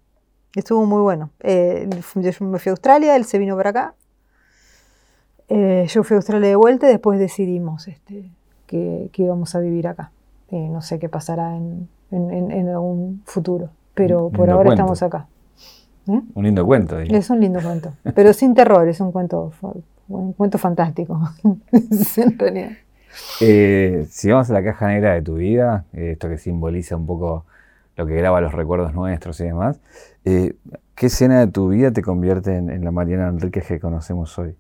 [SPEAKER 2] estuvo muy bueno. Eh, yo me fui a Australia, él se vino para acá. Eh, yo fui a Australia de vuelta y después decidimos este, que, íbamos a vivir acá. Eh, no sé qué pasará en, algún futuro, pero por ahora estamos acá.
[SPEAKER 1] Un lindo cuento.
[SPEAKER 2] Es un lindo cuento, pero sin terror, es un cuento, un cuento fantástico, en realidad.
[SPEAKER 1] si vamos a la caja negra de tu vida, esto que simboliza un poco lo que graba los recuerdos nuestros y demás. Eh, ¿Qué escena de tu vida te convierte en, la Mariana Enríquez que conocemos hoy?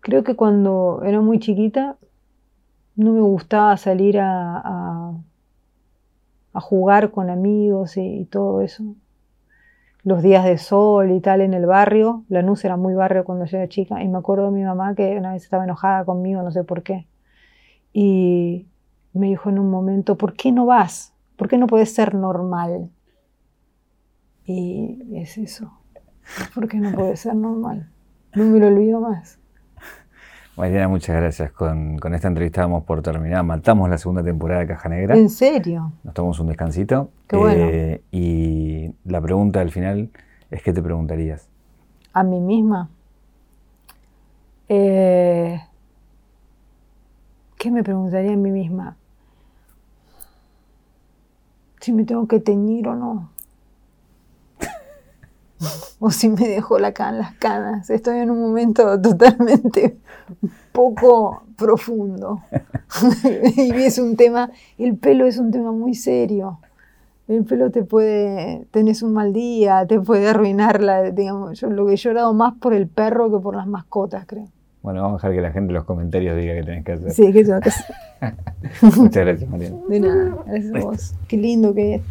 [SPEAKER 2] Creo que cuando era muy chiquita no me gustaba salir a, jugar con amigos y, todo eso. Los días de sol y tal en el barrio. La Lanús era muy barrio cuando yo era chica y me acuerdo de mi mamá que una vez estaba enojada conmigo, no sé por qué. Y me dijo en un momento, ¿por qué no vas? ¿Por qué no puedes ser normal? Y es eso. ¿Por qué no puede ser normal? No me lo olvido más.
[SPEAKER 1] Mariana, muchas gracias. Con, esta entrevista vamos por terminar. Matamos la segunda temporada de Caja Negra.
[SPEAKER 2] ¿En serio?
[SPEAKER 1] Nos tomamos un descansito.
[SPEAKER 2] Qué bueno.
[SPEAKER 1] Eh, y la pregunta al final es, ¿qué te preguntarías?
[SPEAKER 2] A mí misma. Eh, ¿Qué me preguntaría a mí misma? Si me tengo que teñir o no. o si me dejo la las canas. Estoy en un momento totalmente poco profundo. y es un tema, el pelo es un tema muy serio. El pelo te puede, tenés un mal día, te puede arruinar la, digamos, yo lo que he llorado más por el perro que por las mascotas, creo.
[SPEAKER 1] Bueno, vamos a dejar que la gente en los comentarios diga qué tenés que hacer.
[SPEAKER 2] Sí, que tengo que hacer.
[SPEAKER 1] Muchas gracias, Mariana.
[SPEAKER 2] De nada, gracias a vos. Qué lindo que es.